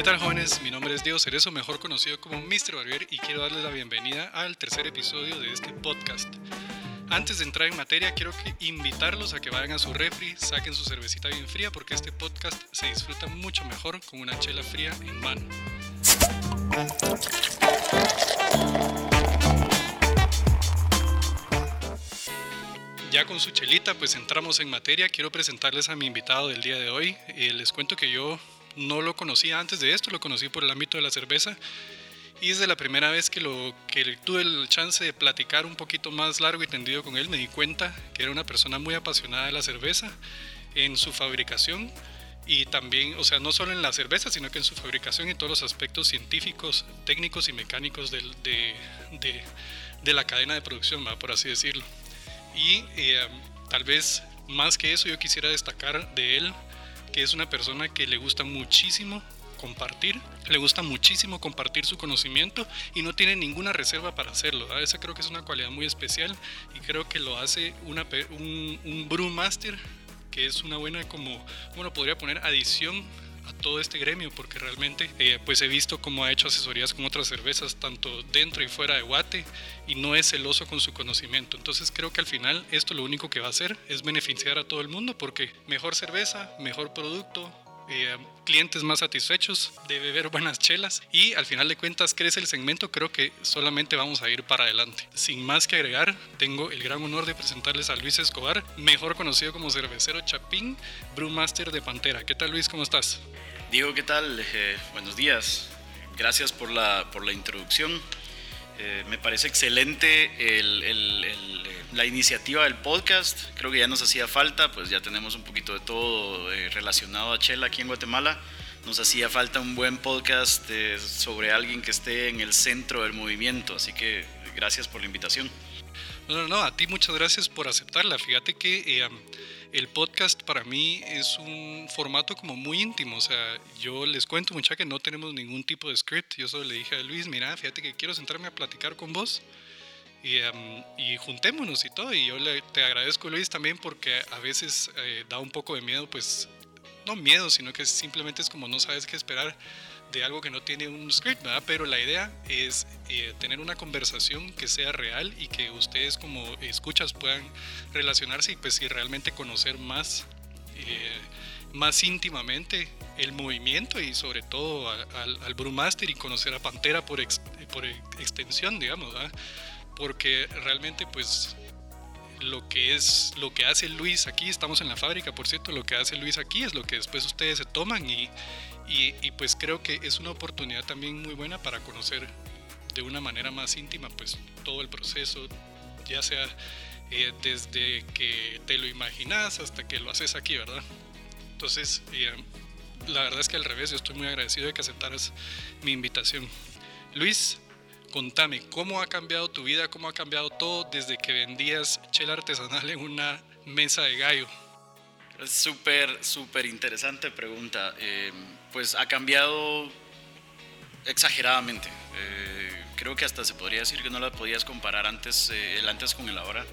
¿Qué tal jóvenes? Mi nombre es Diego Cerezo, mejor conocido como Mr. Barbier y quiero darles la bienvenida al tercer episodio de este podcast. Antes de entrar en materia, quiero que invitarlos a que vayan a su refri, saquen su cervecita bien fría porque este podcast se disfruta mucho mejor con una chela fría en mano. Ya con su chelita, pues entramos en materia. Quiero presentarles a mi invitado del día de hoy. Eh, les cuento que yo no lo conocía antes de esto, lo conocí por el ámbito de la cerveza. Y desde la primera vez que, lo, que tuve el chance de platicar un poquito más largo y tendido con él, me di cuenta que era una persona muy apasionada de la cerveza, en su fabricación y también, o sea, no solo en la cerveza, sino que en su fabricación y todos los aspectos científicos, técnicos y mecánicos de, de, de, la cadena de producción, por así decirlo. Y eh, tal vez más que eso yo quisiera destacar de él que es una persona que le gusta muchísimo compartir, le gusta muchísimo compartir su conocimiento y no tiene ninguna reserva para hacerlo. Esa creo que es una cualidad muy especial y creo que lo hace un, un brewmaster que es una buena como, bueno, podría poner adición todo este gremio porque realmente eh, pues he visto cómo ha hecho asesorías con otras cervezas tanto dentro y fuera de Guate y no es celoso con su conocimiento. Entonces creo que al final esto lo único que va a hacer es beneficiar a todo el mundo porque mejor cerveza mejor producto eh, clientes más satisfechos de beber buenas chelas y al final de cuentas crece el segmento, creo que solamente vamos a ir para adelante. Sin más que agregar, tengo el gran honor de presentarles a Luis Escobar, mejor conocido como cervecero Chapín, brewmaster de Pantera. ¿Qué tal Luis? ¿Cómo estás? Diego, ¿qué tal? Eh, buenos días. Gracias por la, por la introducción. Eh, me parece excelente el, el, la iniciativa del podcast. Creo que ya nos hacía falta, pues ya tenemos un poquito de todo eh, relacionado a Chela aquí en Guatemala. Nos hacía falta un buen podcast eh, sobre alguien que esté en el centro del movimiento, así que gracias por la invitación. No, no, no, a ti muchas gracias por aceptarla. Fíjate que eh, el podcast para mí es un formato como muy íntimo. O sea, yo les cuento mucha que no tenemos ningún tipo de script. Yo solo le dije a Luis, mira, fíjate que quiero sentarme a platicar con vos y, em, y, juntémonos y todo. Y yo le, te agradezco, Luis, también porque a veces eh, da un poco de miedo, pues, no miedo, sino que simplemente es como no sabes qué esperar de algo que no tiene un script, ¿verdad? Pero la idea es eh, tener una conversación que sea real y que ustedes como escuchas puedan relacionarse y pues y realmente conocer más, eh, más íntimamente el movimiento y sobre todo al, al Brewmaster y conocer a Pantera por, por extensión, digamos, ¿verdad? Porque realmente pues lo que es lo que hace Luis aquí, estamos en la fábrica, por cierto, lo que hace Luis aquí es lo que después ustedes se toman y, y, pues creo que es una oportunidad también muy buena para conocer de una manera más íntima pues todo el proceso, ya sea eh, desde que te lo imaginas hasta que lo haces aquí, ¿verdad? Entonces, eh, la verdad es que al revés, yo estoy muy agradecido de que aceptaras mi invitación. Luis, Contame, ¿cómo ha cambiado tu vida? ¿Cómo ha cambiado todo desde que vendías chela artesanal en una mesa de gallo? Súper, súper interesante pregunta. Eh, pues ha cambiado exageradamente. Eh, creo que hasta se podría decir que no la podías comparar antes, eh, el antes con el ahora.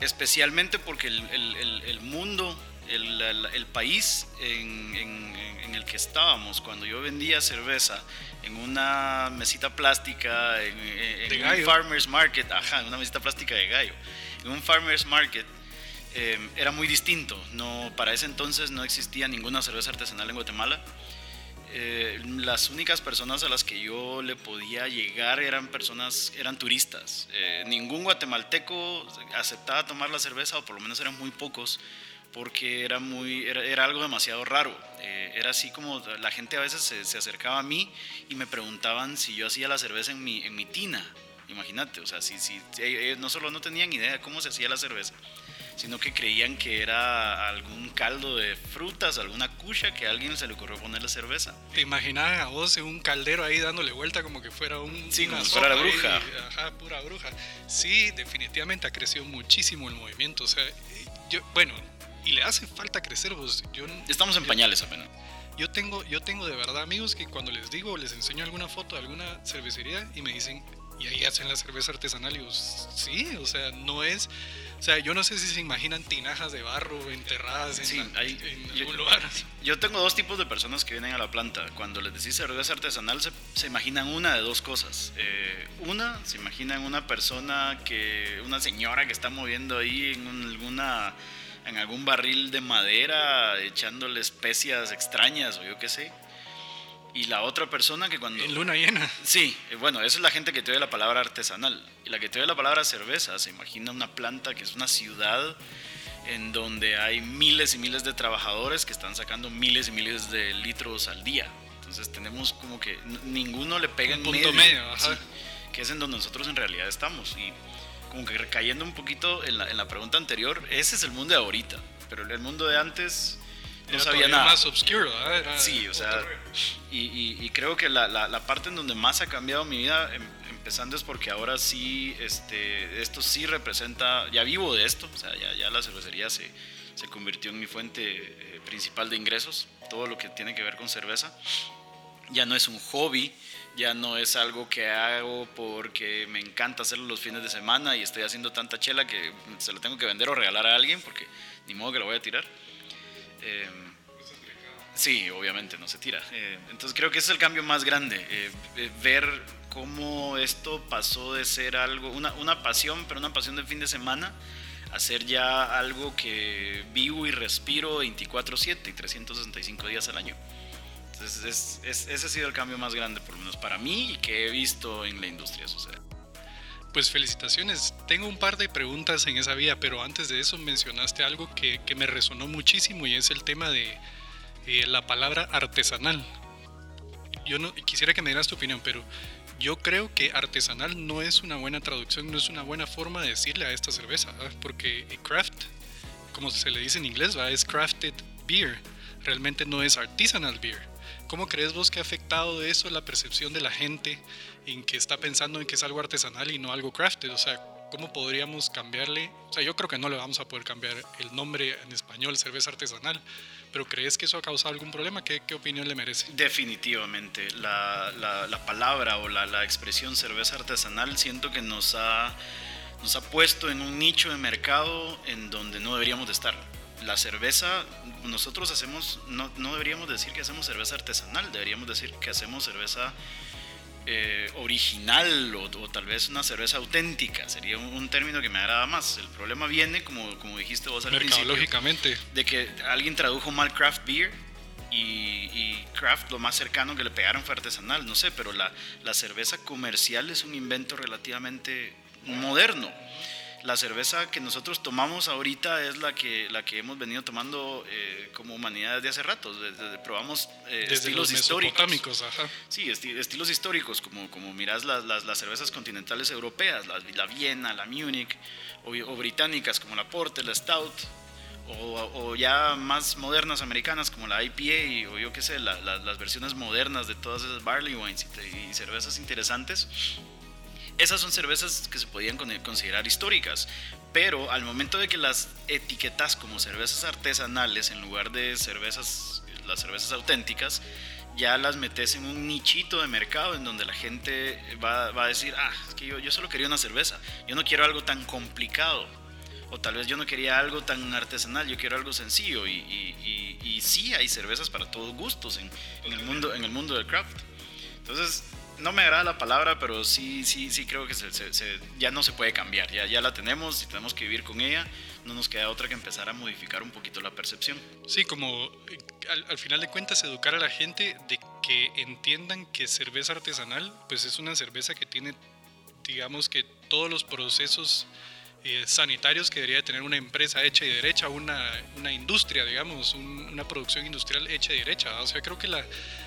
especialmente porque el, mundo, el, país en, en, el que estábamos, cuando yo vendía cerveza, en una mesita plástica, en, un farmer's market, ajá, en una mesita plástica de gallo, en un farmer's market, eh, era muy distinto. No, para ese entonces no existía ninguna cerveza artesanal en Guatemala. Eh, las únicas personas a las que yo le podía llegar eran personas, eran turistas. Eh, ningún guatemalteco aceptaba tomar la cerveza, o por lo menos eran muy pocos porque era, muy, era, algo demasiado raro. Eh, era así como la gente a veces se, acercaba a mí y me preguntaban si yo hacía la cerveza en mi, en mi tina. Imagínate, o sea, si, si, no solo no tenían idea de cómo se hacía la cerveza, sino que creían que era algún caldo de frutas, alguna cucha que a alguien se le ocurrió poner la cerveza. ¿Te imaginabas a vos en un caldero ahí dándole vuelta como que fuera un... Sí, como fuera la bruja. ajá, pura bruja. Sí, definitivamente ha crecido muchísimo el movimiento. O sea, yo, bueno, y le hace falta crecer. Pues, yo, Estamos en pañales apenas. Yo tengo, yo tengo de verdad amigos que cuando les digo, les enseño alguna foto de alguna cervecería y me dicen, y ahí hacen la cerveza artesanal. Y yo, sí, o sea, no es. O sea, yo no sé si se imaginan tinajas de barro enterradas en, algún lugar. Yo tengo dos tipos de personas que vienen a la planta. Cuando les decís cerveza artesanal, se, imaginan una de dos cosas. Eh, una, se imaginan una persona que, una señora que está moviendo ahí en alguna en algún barril de madera echándole especias extrañas o yo qué sé y la otra persona que cuando... En luna llena. Sí, eh, bueno, esa es la gente que te oye la palabra artesanal. Y la que te oye la palabra cerveza, se imagina una planta que es una ciudad en donde hay miles y miles de trabajadores que están sacando miles y miles de litros al día. Entonces tenemos como que ninguno le pega en punto medio, que es en donde nosotros en realidad estamos. Y como que recayendo un poquito en la, en la pregunta anterior, ese es el mundo de ahorita. Pero el mundo de antes no sabía nada. más obscuro, sí, o sea, y, creo que la, la, parte en donde más ha cambiado mi vida, em, empezando es porque ahora sí, este, esto sí representa, ya vivo de esto, o sea, ya, ya la cervecería se, se convirtió en mi fuente eh, principal de ingresos, todo lo que tiene que ver con cerveza. Ya no es un hobby, ya no es algo que hago porque me encanta hacerlo los fines de semana y estoy haciendo tanta chela que se lo tengo que vender o regalar a alguien porque ni modo que lo voy a tirar. Eh, sí, obviamente, no se tira. Eh, entonces creo que ese es el cambio más grande, eh, ver cómo esto pasó de ser algo, una, una pasión, pero una pasión del fin de semana, a ser ya algo que vivo y respiro 24/7 y 365 días al año. Entonces ese ha sido el cambio más grande, por lo menos para mí, y que he visto en la industria suceder. Pues felicitaciones. Tengo un par de preguntas en esa vía, pero antes de eso mencionaste algo que, que me resonó muchísimo y es el tema de eh, la palabra artesanal. Yo no quisiera que me dieras tu opinión, pero yo creo que artesanal no es una buena traducción, no es una buena forma de decirle a esta cerveza, porque craft, como se le dice en inglés, ¿va? es crafted beer, realmente no es artisanal beer. ¿Cómo crees vos que ha afectado eso la percepción de la gente en que está pensando en que es algo artesanal y no algo crafted? O sea, ¿cómo podríamos cambiarle? O sea, yo creo que no le vamos a poder cambiar el nombre en español, cerveza artesanal, pero ¿crees que eso ha causado algún problema? ¿Qué, qué opinión le merece? Definitivamente. La, la, la palabra o la, la, expresión cerveza artesanal siento que nos ha, nos ha puesto en un nicho de mercado en donde no deberíamos de estar la cerveza, nosotros hacemos, no, no, deberíamos decir que hacemos cerveza artesanal, deberíamos decir que hacemos cerveza eh, original o, tal vez una cerveza auténtica, sería un, término que me agrada más. El problema viene, como, como dijiste vos al principio, de que alguien tradujo mal craft beer y, y, craft lo más cercano que le pegaron fue artesanal, no sé, pero la, la cerveza comercial es un invento relativamente moderno la cerveza que nosotros tomamos ahorita es la que, la que hemos venido tomando eh, como humanidad desde hace rato. Desde, probamos eh, estilos históricos. Ajá. Sí, estilos históricos, como, como mirás las, las, cervezas continentales europeas, la, la Viena, la Munich, o, británicas como la Porter, la Stout, o, ya más modernas americanas como la IPA, o yo qué sé, las versiones modernas de todas esas barley wines y cervezas interesantes esas son cervezas que se podían considerar históricas, pero al momento de que las etiquetas como cervezas artesanales en lugar de cervezas, las cervezas auténticas, ya las metes en un nichito de mercado en donde la gente va, a decir, ah, es que yo, yo solo quería una cerveza, yo no quiero algo tan complicado, o tal vez yo no quería algo tan artesanal, yo quiero algo sencillo, y, y, y, sí hay cervezas para todos gustos en, el mundo, en el mundo del craft. Entonces, no me agrada la palabra, pero sí, sí, sí creo que ya no se puede cambiar. Ya, la tenemos y tenemos que vivir con ella. No nos queda otra que empezar a modificar un poquito la percepción. Sí, como eh, al, final de cuentas educar a la gente de que entiendan que cerveza artesanal, pues es una cerveza que tiene, digamos que todos los procesos eh, sanitarios que debería tener una empresa hecha y derecha, una, una industria, digamos, una producción industrial hecha y derecha. O sea, creo que la,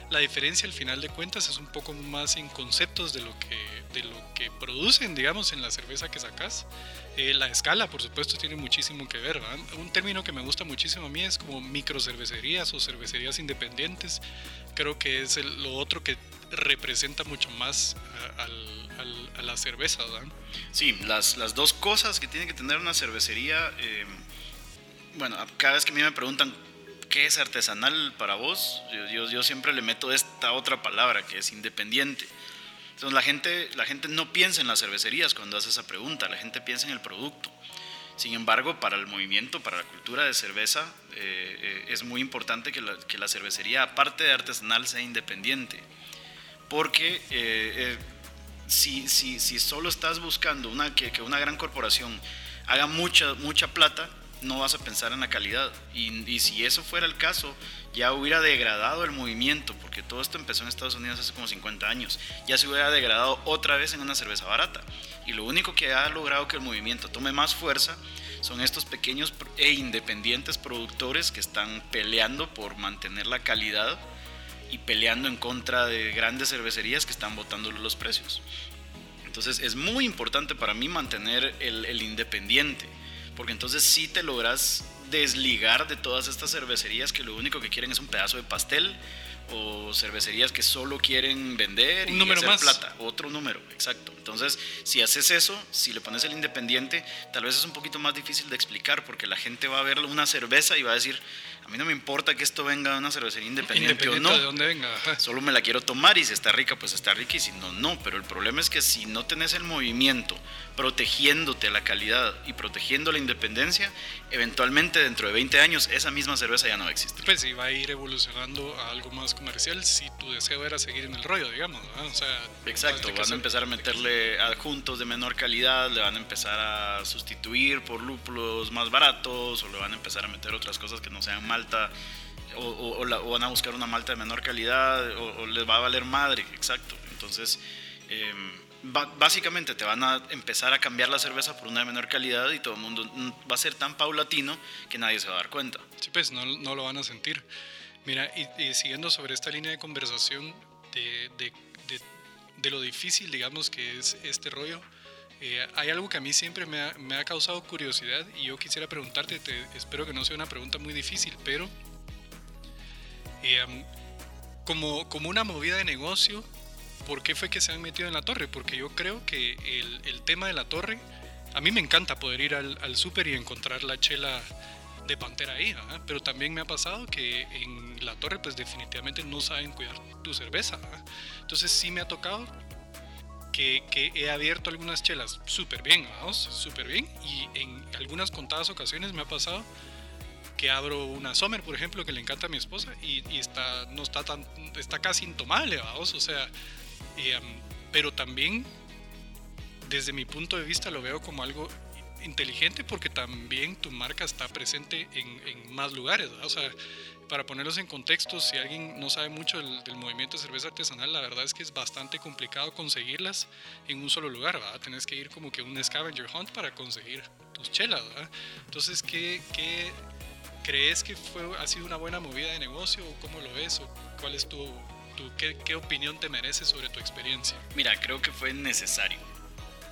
la, diferencia al final de cuentas es un poco más en conceptos de lo que, de lo que producen, digamos, en la cerveza que sacas. Eh, la escala, por supuesto, tiene muchísimo que ver. Un término que me gusta muchísimo a mí es como microcervecerías o cervecerías independientes. Creo que es lo otro que representa mucho más a, la cerveza, ¿verdad? Sí, las, las, dos cosas que tiene que tener una cervecería, eh, bueno, cada vez que a mí me preguntan qué es artesanal para vos, yo, yo, siempre le meto esta otra palabra que es independiente. Entonces la gente, la gente no piensa en las cervecerías cuando hace esa pregunta, la gente piensa en el producto. Sin embargo, para el movimiento, para la cultura de cerveza, eh, eh, es muy importante que la, que la, cervecería, aparte de artesanal, sea independiente. Porque eh, si, si, si, solo estás buscando una, que, que, una gran corporación haga mucha, mucha plata, no vas a pensar en la calidad. Y, y, si eso fuera el caso, ya hubiera degradado el movimiento, porque todo esto empezó en Estados Unidos hace como 50 años. Ya se hubiera degradado otra vez en una cerveza barata. Y lo único que ha logrado que el movimiento tome más fuerza son estos pequeños e independientes productores que están peleando por mantener la calidad y peleando en contra de grandes cervecerías que están botando los precios. Entonces es muy importante para mí mantener el, el independiente, porque entonces sí te logras desligar de todas estas cervecerías que lo único que quieren es un pedazo de pastel o cervecerías que solo quieren vender un y número más. plata. Otro número, exacto. Entonces, si haces eso, si le pones el independiente, tal vez es un poquito más difícil de explicar porque la gente va a ver una cerveza y va a decir, a mí no me importa que esto venga de una cervecería independiente, o no. de dónde venga. Solo me la quiero tomar y si está rica, pues está rica y si no, no. Pero el problema es que si no tenés el movimiento protegiéndote la calidad y protegiendo la independencia, eventualmente dentro de 20 años esa misma cerveza ya no existe. Pues sí, va a ir evolucionando a algo más comercial si tu deseo era seguir en el rollo, digamos. O sea, Exacto, van a empezar a meterle adjuntos de menor calidad, le van a empezar a sustituir por lúpulos más baratos o le van a empezar a meter otras cosas que no sean malta. O, o, o, la, o van a buscar una malta de menor calidad o, les va a valer madre, exacto. Entonces, eh, básicamente te van a empezar a cambiar la cerveza por una de menor calidad y todo el mundo va a ser tan paulatino que nadie se va a dar cuenta. Sí, pues no, no lo van a sentir. Mira, y, siguiendo sobre esta línea de conversación de, de, de, lo difícil, digamos, que es este rollo, eh, hay algo que a mí siempre me ha, causado curiosidad y yo quisiera preguntarte, te, espero que no sea una pregunta muy difícil, pero eh, como, como una movida de negocio, ¿por qué fue que se han metido en la torre? Porque yo creo que el, tema de la torre, a mí me encanta poder ir al, al súper y encontrar la chela de pantera ahí, ¿verdad? pero también me ha pasado que en la torre pues definitivamente no saben cuidar tu cerveza. ¿verdad? Entonces sí me ha tocado que, he abierto algunas chelas súper bien, vamos, súper bien, y en algunas contadas ocasiones me ha pasado que abro una Sommer, por ejemplo, que le encanta a mi esposa y, y está, no está, tan, está casi intomable, vamos, o sea, y, um, pero también desde mi punto de vista lo veo como algo inteligente porque también tu marca está presente en, en más lugares. ¿verdad? O sea, para ponerlos en contexto, si alguien no sabe mucho del, del, movimiento de cerveza artesanal, la verdad es que es bastante complicado conseguirlas en un solo lugar. ¿verdad? Tenés que ir como que un scavenger hunt para conseguir tus chelas. ¿verdad? Entonces, ¿qué, qué crees que fue, ha sido una buena movida de negocio? ¿O ¿Cómo lo ves? ¿O ¿Cuál es tu, tu qué, qué opinión te merece sobre tu experiencia? Mira, creo que fue necesario.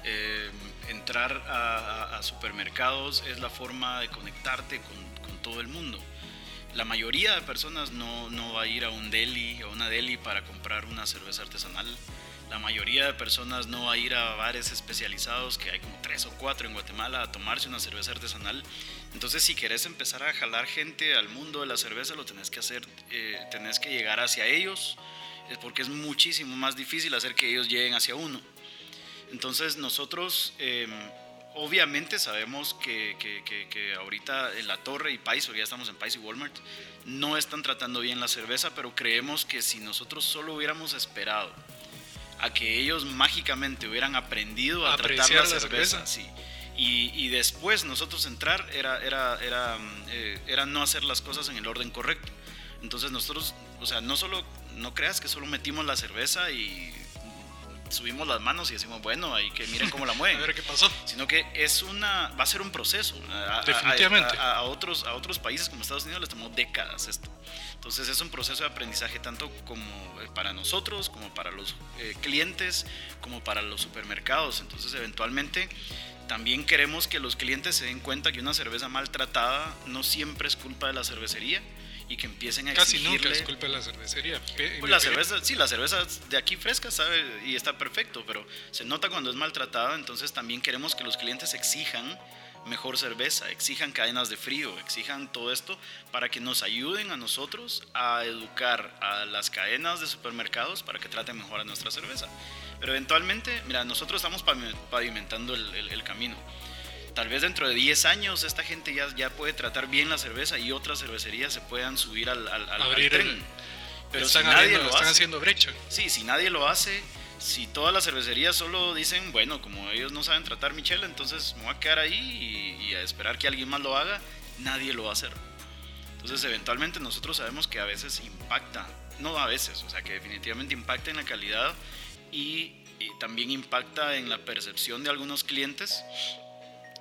Eh, entrar a, a, supermercados es la forma de conectarte con, con, todo el mundo. La mayoría de personas no, no, va a ir a un deli o una deli para comprar una cerveza artesanal. La mayoría de personas no va a ir a bares especializados, que hay como tres o cuatro en Guatemala, a tomarse una cerveza artesanal. Entonces, si querés empezar a jalar gente al mundo de la cerveza, lo tenés que hacer, eh, tenés que llegar hacia ellos, es porque es muchísimo más difícil hacer que ellos lleguen hacia uno. Entonces nosotros eh, obviamente sabemos que, que, que, que, ahorita en la Torre y Pais, ya estamos en Pais y Walmart, no están tratando bien la cerveza, pero creemos que si nosotros solo hubiéramos esperado a que ellos mágicamente hubieran aprendido a, a tratar la, la cerveza, cerveza, sí. Y, y, después nosotros entrar era, era, era, eh, era no hacer las cosas en el orden correcto. Entonces nosotros, o sea, no solo, no creas que solo metimos la cerveza y subimos las manos y decimos, bueno, ahí que miren cómo la mueven. a ver qué pasó. Sino que es una, va a ser un proceso. A, Definitivamente. A, a, otros, a otros países como Estados Unidos les tomó décadas esto. Entonces es un proceso de aprendizaje tanto como para nosotros, como para los eh, clientes, como para los supermercados. Entonces eventualmente también queremos que los clientes se den cuenta que una cerveza maltratada no siempre es culpa de la cervecería y que empiecen a Casi exigirle... nunca es culpa de la cervecería. Pues la cerveza, sí, la cerveza de aquí fresca sabe y está perfecto, pero se nota cuando es maltratada, entonces también queremos que los clientes exijan mejor cerveza, exijan cadenas de frío, exijan todo esto para que nos ayuden a nosotros a educar a las cadenas de supermercados para que traten mejor a nuestra cerveza. Pero eventualmente, mira, nosotros estamos pavimentando el, camino. Tal vez dentro de 10 años esta gente ya, ya puede tratar bien la cerveza y otras cervecerías se puedan subir al, al, al tren. Pero están, si nadie lo están haciendo brecha. Sí, si nadie lo hace, si todas las cervecerías solo dicen, bueno, como ellos no saben tratar michela, entonces me voy a quedar ahí y, y a esperar que alguien más lo haga, nadie lo va a hacer. Entonces, eventualmente nosotros sabemos que a veces impacta, no a veces, o sea, que definitivamente impacta en la calidad y, también impacta en la percepción de algunos clientes.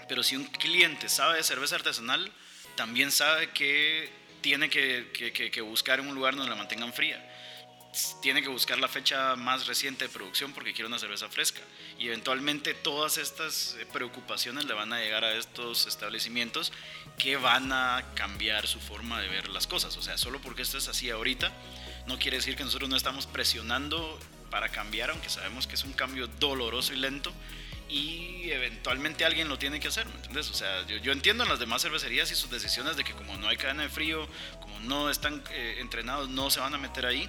Pero si un cliente sabe de cerveza artesanal, también sabe que tiene que, que, buscar un lugar donde la mantengan fría tiene que buscar la fecha más reciente de producción porque quiere una cerveza fresca. Y eventualmente todas estas preocupaciones le van a llegar a estos establecimientos que van a cambiar su forma de ver las cosas. O sea, solo porque esto es así ahorita, no quiere decir que nosotros no estamos presionando para cambiar, aunque sabemos que es un cambio doloroso y lento y eventualmente alguien lo tiene que hacer, ¿me entiendes? O sea, yo, yo, entiendo en las demás cervecerías y sus decisiones de que como no hay cadena de frío, como no están eh, entrenados, no se van a meter ahí,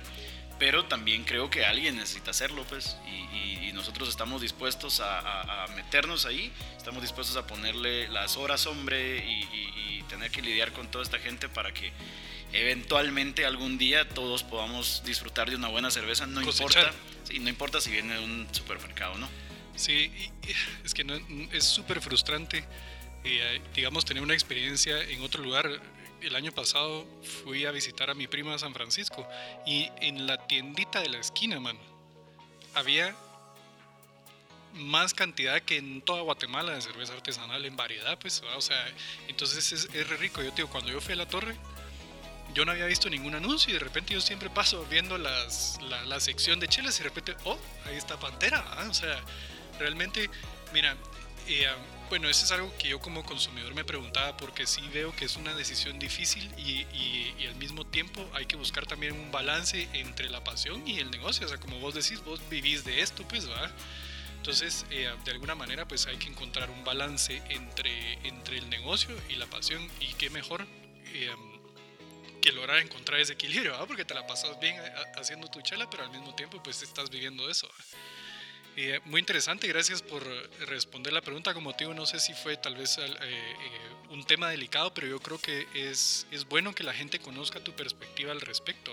pero también creo que alguien necesita hacerlo, pues, y, nosotros estamos dispuestos a, meternos ahí, estamos dispuestos a ponerle las horas, hombre, y, tener que lidiar con toda esta gente para que eventualmente algún día todos podamos disfrutar de una buena cerveza, no importa, sí, no importa si viene de un supermercado, ¿no? Sí, es que no, es súper frustrante, eh, digamos, tener una experiencia en otro lugar. El año pasado fui a visitar a mi prima a San Francisco y en la tiendita de la esquina, mano, había más cantidad que en toda Guatemala de cerveza artesanal en variedad, pues, o sea, entonces es, es rico. Yo digo, cuando yo fui a la torre, yo no había visto ningún anuncio y de repente yo siempre paso viendo las, la, sección de chelas y de repente, oh, ahí está Pantera, o sea, realmente, mira, eh, bueno, eso es algo que yo como consumidor me preguntaba porque sí veo que es una decisión difícil y, y, al mismo tiempo hay que buscar también un balance entre la pasión y el negocio. O sea, como vos decís, vos vivís de esto, pues, ¿va? Entonces, eh, de alguna manera, pues hay que encontrar un balance entre, entre el negocio y la pasión y qué mejor eh, que lograr encontrar ese equilibrio, ¿va? Porque te la pasas bien eh, haciendo tu chela, pero al mismo tiempo, pues estás viviendo eso. Eh, muy interesante, gracias por responder la pregunta. Como te digo, no sé si fue tal vez eh, eh, un tema delicado, pero yo creo que es, es bueno que la gente conozca tu perspectiva al respecto.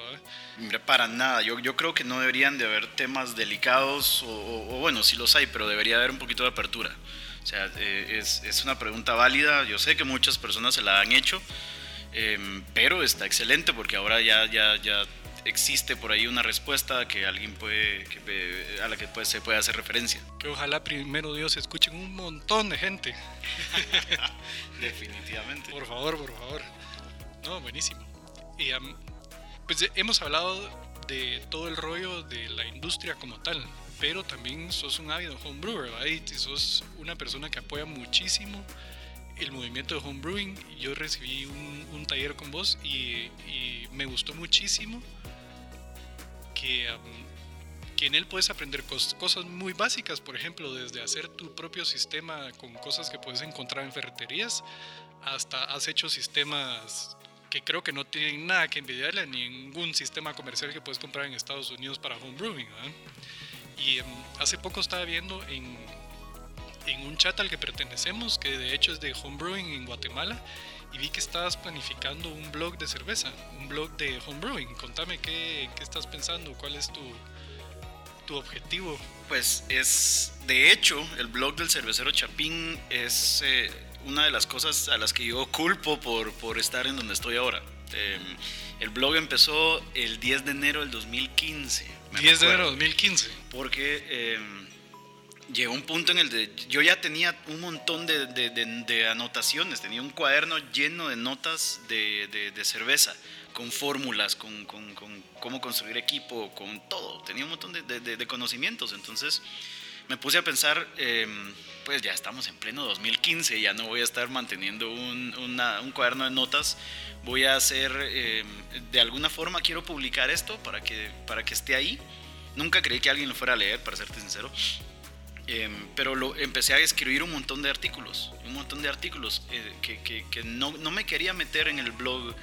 Mira, para nada, yo, yo creo que no deberían de haber temas delicados, o, bueno, sí los hay, pero debería haber un poquito de apertura. O sea, es, es, una pregunta válida, yo sé que muchas personas se la han hecho, em, pero está excelente porque ahora ya, ya, ya existe por ahí una respuesta que alguien puede, a la que se puede hacer referencia. Que ojalá primero Dios escuchen un montón de gente. Definitivamente. Por favor, por favor. No, buenísimo. Y, pues hemos hablado de todo el rollo de la industria como tal, pero también sos un ávido homebrewer, ¿verdad? Y sos una persona que apoya muchísimo el movimiento de homebrewing. Yo recibí un, un taller con vos y, y, me gustó muchísimo que, que en él puedes aprender cosas muy básicas, por ejemplo, desde hacer tu propio sistema con cosas que puedes encontrar en ferreterías, hasta has hecho sistemas que creo que no tienen nada que envidiarle a ningún sistema comercial que puedes comprar en Estados Unidos para homebrewing. Y em, hace poco estaba viendo en, en un chat al que pertenecemos, que de hecho es de homebrewing en Guatemala, y vi que estabas planificando un blog de cerveza, un blog de homebrewing. Contame qué, qué estás pensando, cuál es tu, tu objetivo. Pues es, de hecho, el blog del cervecero Chapín es eh, una de las cosas a las que yo culpo por, por estar en donde estoy ahora. Em, el blog empezó el 10 de enero del 2015. 10 de enero del 2015. Porque... Eh, llegó un punto en el de yo ya tenía un montón de, de, de, anotaciones, tenía un cuaderno lleno de notas de, cerveza, con fórmulas, con, con, con, cómo construir equipo, con todo, tenía un montón de, conocimientos, entonces me puse a pensar, em, pues ya estamos en pleno 2015, ya no voy a estar manteniendo un, un cuaderno de notas, voy a hacer, em, de alguna forma quiero publicar esto para que, para que esté ahí. Nunca creí que alguien lo fuera a leer, para serte sincero. Em, pero lo, empecé a escribir un montón de artículos, un montón de artículos eh, que, que, no, no, me quería meter en el blog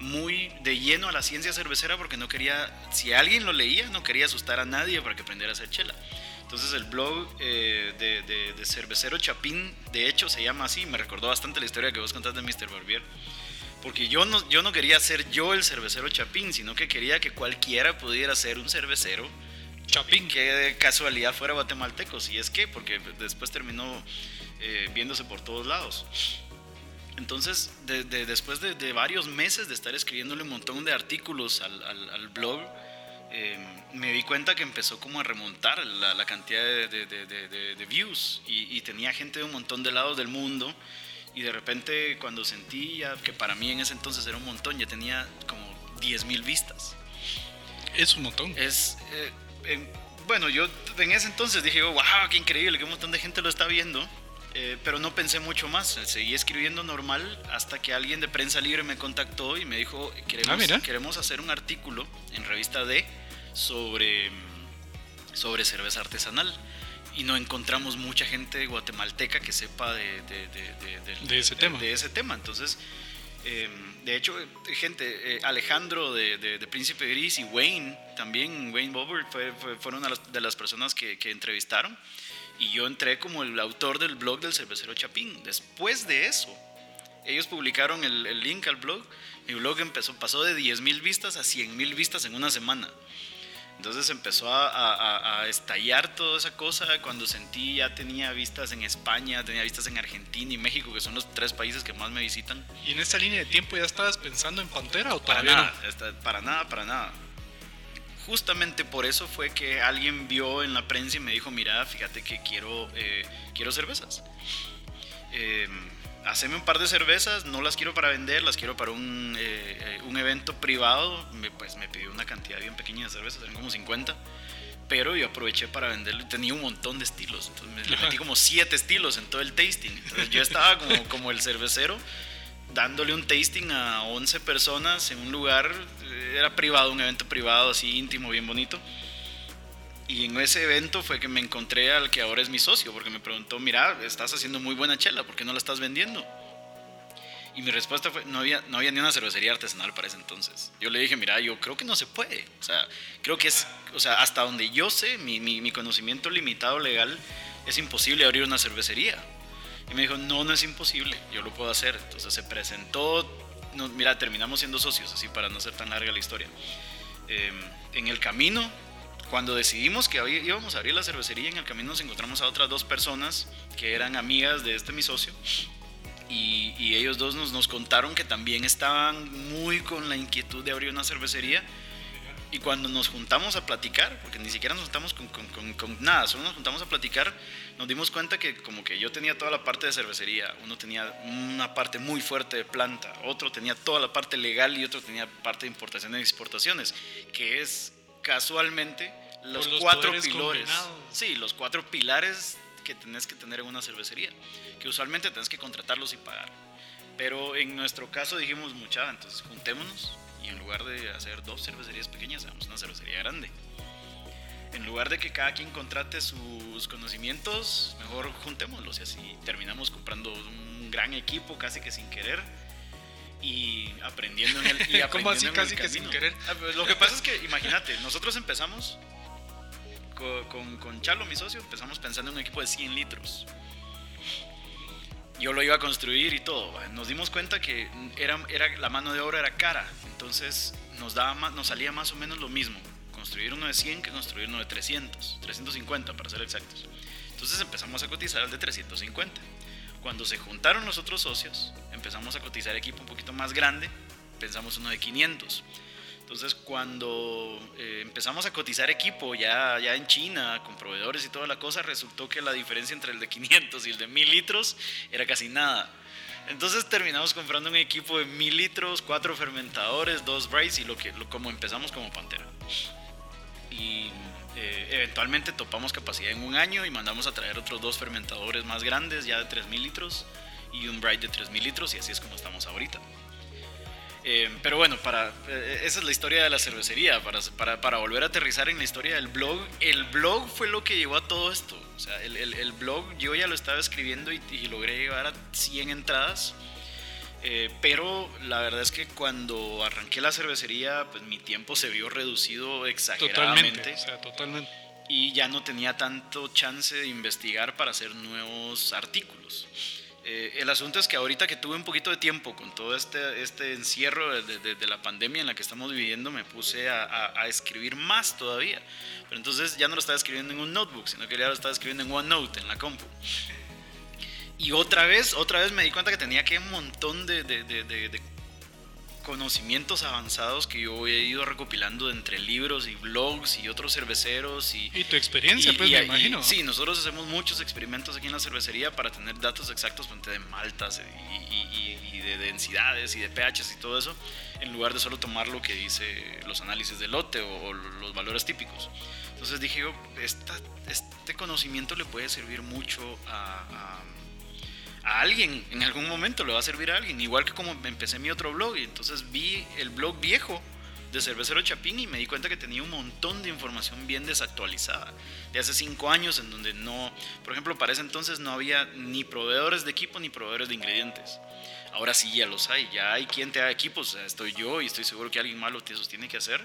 muy de lleno a la ciencia cervecera porque no quería, si alguien lo leía, no quería asustar a nadie para que aprendiera a hacer chela. Entonces el blog eh, de, Cervecero Chapín, de hecho, se llama así, me recordó bastante la historia que vos contaste de Mr. Barbier. Porque yo no, yo no quería ser yo el cervecero Chapín, sino que quería que cualquiera pudiera ser un cervecero Chapín. Que de casualidad fuera guatemalteco, si es que, porque después terminó eh, viéndose por todos lados. Entonces, después de, varios meses de estar escribiéndole un montón de artículos al, blog, eh, me di cuenta que empezó como a remontar la, cantidad de, views y, tenía gente de un montón de lados del mundo y de repente cuando sentí que para mí en ese entonces era un montón, ya tenía como 10.000 vistas. Es un montón. Es, eh, bueno, yo en ese entonces dije, wow, qué increíble, que un montón de gente lo está viendo. Eh, pero no pensé mucho más, seguí escribiendo normal hasta que alguien de prensa libre me contactó y me dijo, queremos, ah, queremos hacer un artículo en revista D sobre, sobre cerveza artesanal. Y no encontramos mucha gente guatemalteca que sepa de, de, ese tema. De ese tema. Entonces, em, de hecho, gente, eh, Alejandro de, Príncipe Gris y Wayne, también Wayne Bobber, fueron una de las personas que, que entrevistaron y yo entré como el autor del blog del cervecero Chapín. Después de eso, ellos publicaron el, link al blog. Mi blog empezó, pasó de 10.000 vistas a 100.000 vistas en una semana. Entonces empezó a, estallar toda esa cosa cuando sentí ya tenía vistas en España, tenía vistas en Argentina y México, que son los tres países que más me visitan. ¿Y en esta línea de tiempo ya estabas pensando en Pantera o para nada? Para nada, para nada justamente por eso fue que alguien vio en la prensa y me dijo, mira, fíjate que quiero, eh, quiero cervezas. Eh, haceme un par de cervezas, no las quiero para vender, las quiero para un, eh, un evento privado. Me, pues me pidió una cantidad bien pequeña de cervezas, eran como 50. Pero yo aproveché para venderlo tenía un montón de estilos. Entonces me metí como siete estilos en todo el tasting. Entonces yo estaba como, como el cervecero dándole un tasting a 11 personas en un lugar, eh, era privado, un evento privado así íntimo, bien bonito. Y en ese evento fue que me encontré al que ahora es mi socio, porque me preguntó, mira, estás haciendo muy buena chela, ¿por qué no la estás vendiendo? Y mi respuesta fue, no había, no había ni una cervecería artesanal para ese entonces. Yo le dije, mira, yo creo que no se puede. O sea, creo que es, o sea, hasta donde yo sé, mi, mi, mi conocimiento limitado legal, es imposible abrir una cervecería. Y me dijo, no, no es imposible, yo lo puedo hacer. Entonces se presentó, mira, terminamos siendo socios, así para no ser tan larga la historia. Em, en el camino, cuando decidimos que íbamos a abrir la cervecería, en el camino nos encontramos a otras dos personas que eran amigas de este mi socio. Y, y ellos dos nos, nos contaron que también estaban muy con la inquietud de abrir una cervecería y cuando nos juntamos a platicar, porque ni siquiera nos juntamos con, con, con, nada, solo nos juntamos a platicar, nos dimos cuenta que como que yo tenía toda la parte de cervecería, uno tenía una parte muy fuerte de planta, otro tenía toda la parte legal y otro tenía parte de importaciones y exportaciones, que es casualmente los, cuatro pilares. Sí, los cuatro pilares que tenés que tener en una cervecería, que usualmente tenés que contratarlos y pagar. Pero en nuestro caso dijimos, mucha, entonces juntémonos, y en lugar de hacer dos cervecerías pequeñas, hagamos una cervecería grande. En lugar de que cada quien contrate sus conocimientos, mejor juntémoslos y así terminamos comprando un gran equipo casi que sin querer y aprendiendo en el y ¿Cómo así casi que sin querer? Ah, pues, lo que pasa es que, imagínate, nosotros empezamos con, con, Chalo, mi socio, empezamos pensando en un equipo de 100 litros yo lo iba a construir y todo. Nos dimos cuenta que era, la mano de obra era cara, entonces nos, daba nos salía más o menos lo mismo construir uno de 100 que construir uno de 300, 350 para ser exactos. Entonces empezamos a cotizar al de 350. Cuando se juntaron los otros socios, empezamos a cotizar equipo un poquito más grande, pensamos uno de 500. Entonces, cuando eh, empezamos a cotizar equipo ya, ya en China, con proveedores y toda la cosa, resultó que la diferencia entre el de 500 y el de 1000 litros era casi nada. Entonces terminamos comprando un equipo de 1000 litros, cuatro fermentadores, dos braces y lo que, como empezamos como Pantera. Y eh, eventualmente topamos capacidad en un año y mandamos a traer otros dos fermentadores más grandes, ya de 3000 litros, y un brace de 3000 litros, y así es como estamos ahorita. Eh, pero bueno, para, eh, esa es la historia de la cervecería. Para, para, para, volver a aterrizar en la historia del blog, el blog fue lo que llevó a todo esto. O sea, el, el, blog yo ya lo estaba escribiendo y, logré llevar a 100 entradas. Eh, pero la verdad es que cuando arranqué la cervecería, pues mi tiempo se vio reducido exageradamente. Totalmente, o sea, totalmente. Y ya no tenía tanto chance de investigar para hacer nuevos artículos. Eh, el asunto es que ahorita que tuve un poquito de tiempo con todo este, este encierro de, la pandemia en la que estamos viviendo, me puse a, escribir más todavía. Pero entonces ya no lo estaba escribiendo en un notebook, sino que ya lo estaba escribiendo en OneNote, en la compu. Y otra vez, otra vez me di cuenta que tenía que un montón de, de, conocimientos avanzados que yo he ido recopilando entre libros y blogs y otros cerveceros. Y, y tu experiencia, pues me imagino. sí, nosotros hacemos muchos experimentos aquí en la cervecería para tener datos exactos de maltas y, de densidades y de pHs y todo eso, en lugar de solo tomar lo que dice los análisis de lote o, los valores típicos. Entonces dije yo, este conocimiento le puede servir mucho a a alguien, en algún momento le va a servir a alguien, igual que como empecé mi otro blog y entonces vi el blog viejo de Cervecero Chapín y me di cuenta que tenía un montón de información bien desactualizada, de hace cinco años en donde no, por ejemplo, para ese entonces no había ni proveedores de equipo ni proveedores de ingredientes. Ahora sí ya los hay, ya hay quien te da equipos, estoy yo y estoy seguro que alguien malo te tiene que hacer.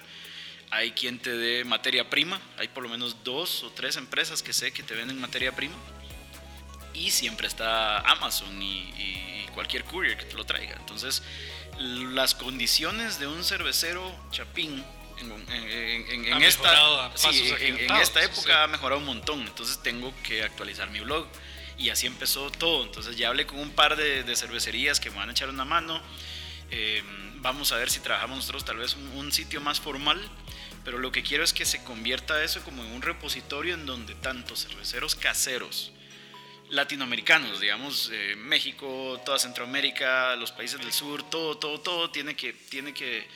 Hay quien te dé materia prima, hay por lo menos dos o tres empresas que sé que te venden materia prima y siempre está Amazon y, cualquier courier que te lo traiga. Entonces, las condiciones de un cervecero chapín en, esta, en, esta época ha mejorado un montón. Entonces, tengo que actualizar mi blog. Y así empezó todo. Entonces, ya hablé con un par de, cervecerías que me van a echar una mano. Eh, vamos a ver si trabajamos nosotros tal vez un, un sitio más formal pero lo que quiero es que se convierta eso como en un repositorio en donde tanto cerveceros caseros latinoamericanos, digamos, eh, México, toda Centroamérica, los países del sur, todo, todo, todo tiene que, tiene que,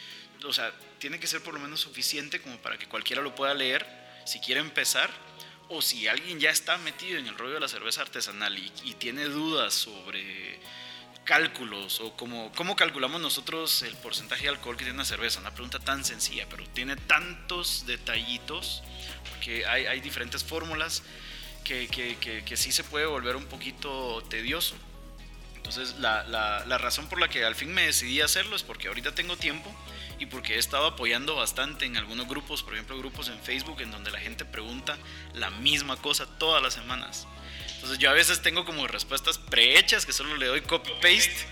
o sea, tiene que ser por lo menos suficiente como para que cualquiera lo pueda leer si quiere empezar o si alguien ya está metido en el rollo de la cerveza artesanal y, tiene dudas sobre cálculos o cómo, cómo calculamos nosotros el porcentaje de alcohol que tiene una cerveza, una pregunta tan sencilla, pero tiene tantos detallitos, porque hay, hay diferentes fórmulas que, que, que, sí se puede volver un poquito tedioso. Entonces la, la, la, razón por la que al fin me decidí hacerlo es porque ahorita tengo tiempo y porque he estado apoyando bastante en algunos grupos, por ejemplo grupos en Facebook en donde la gente pregunta la misma cosa todas las semanas. Entonces yo a veces tengo como respuestas prehechas que solo le doy copy-paste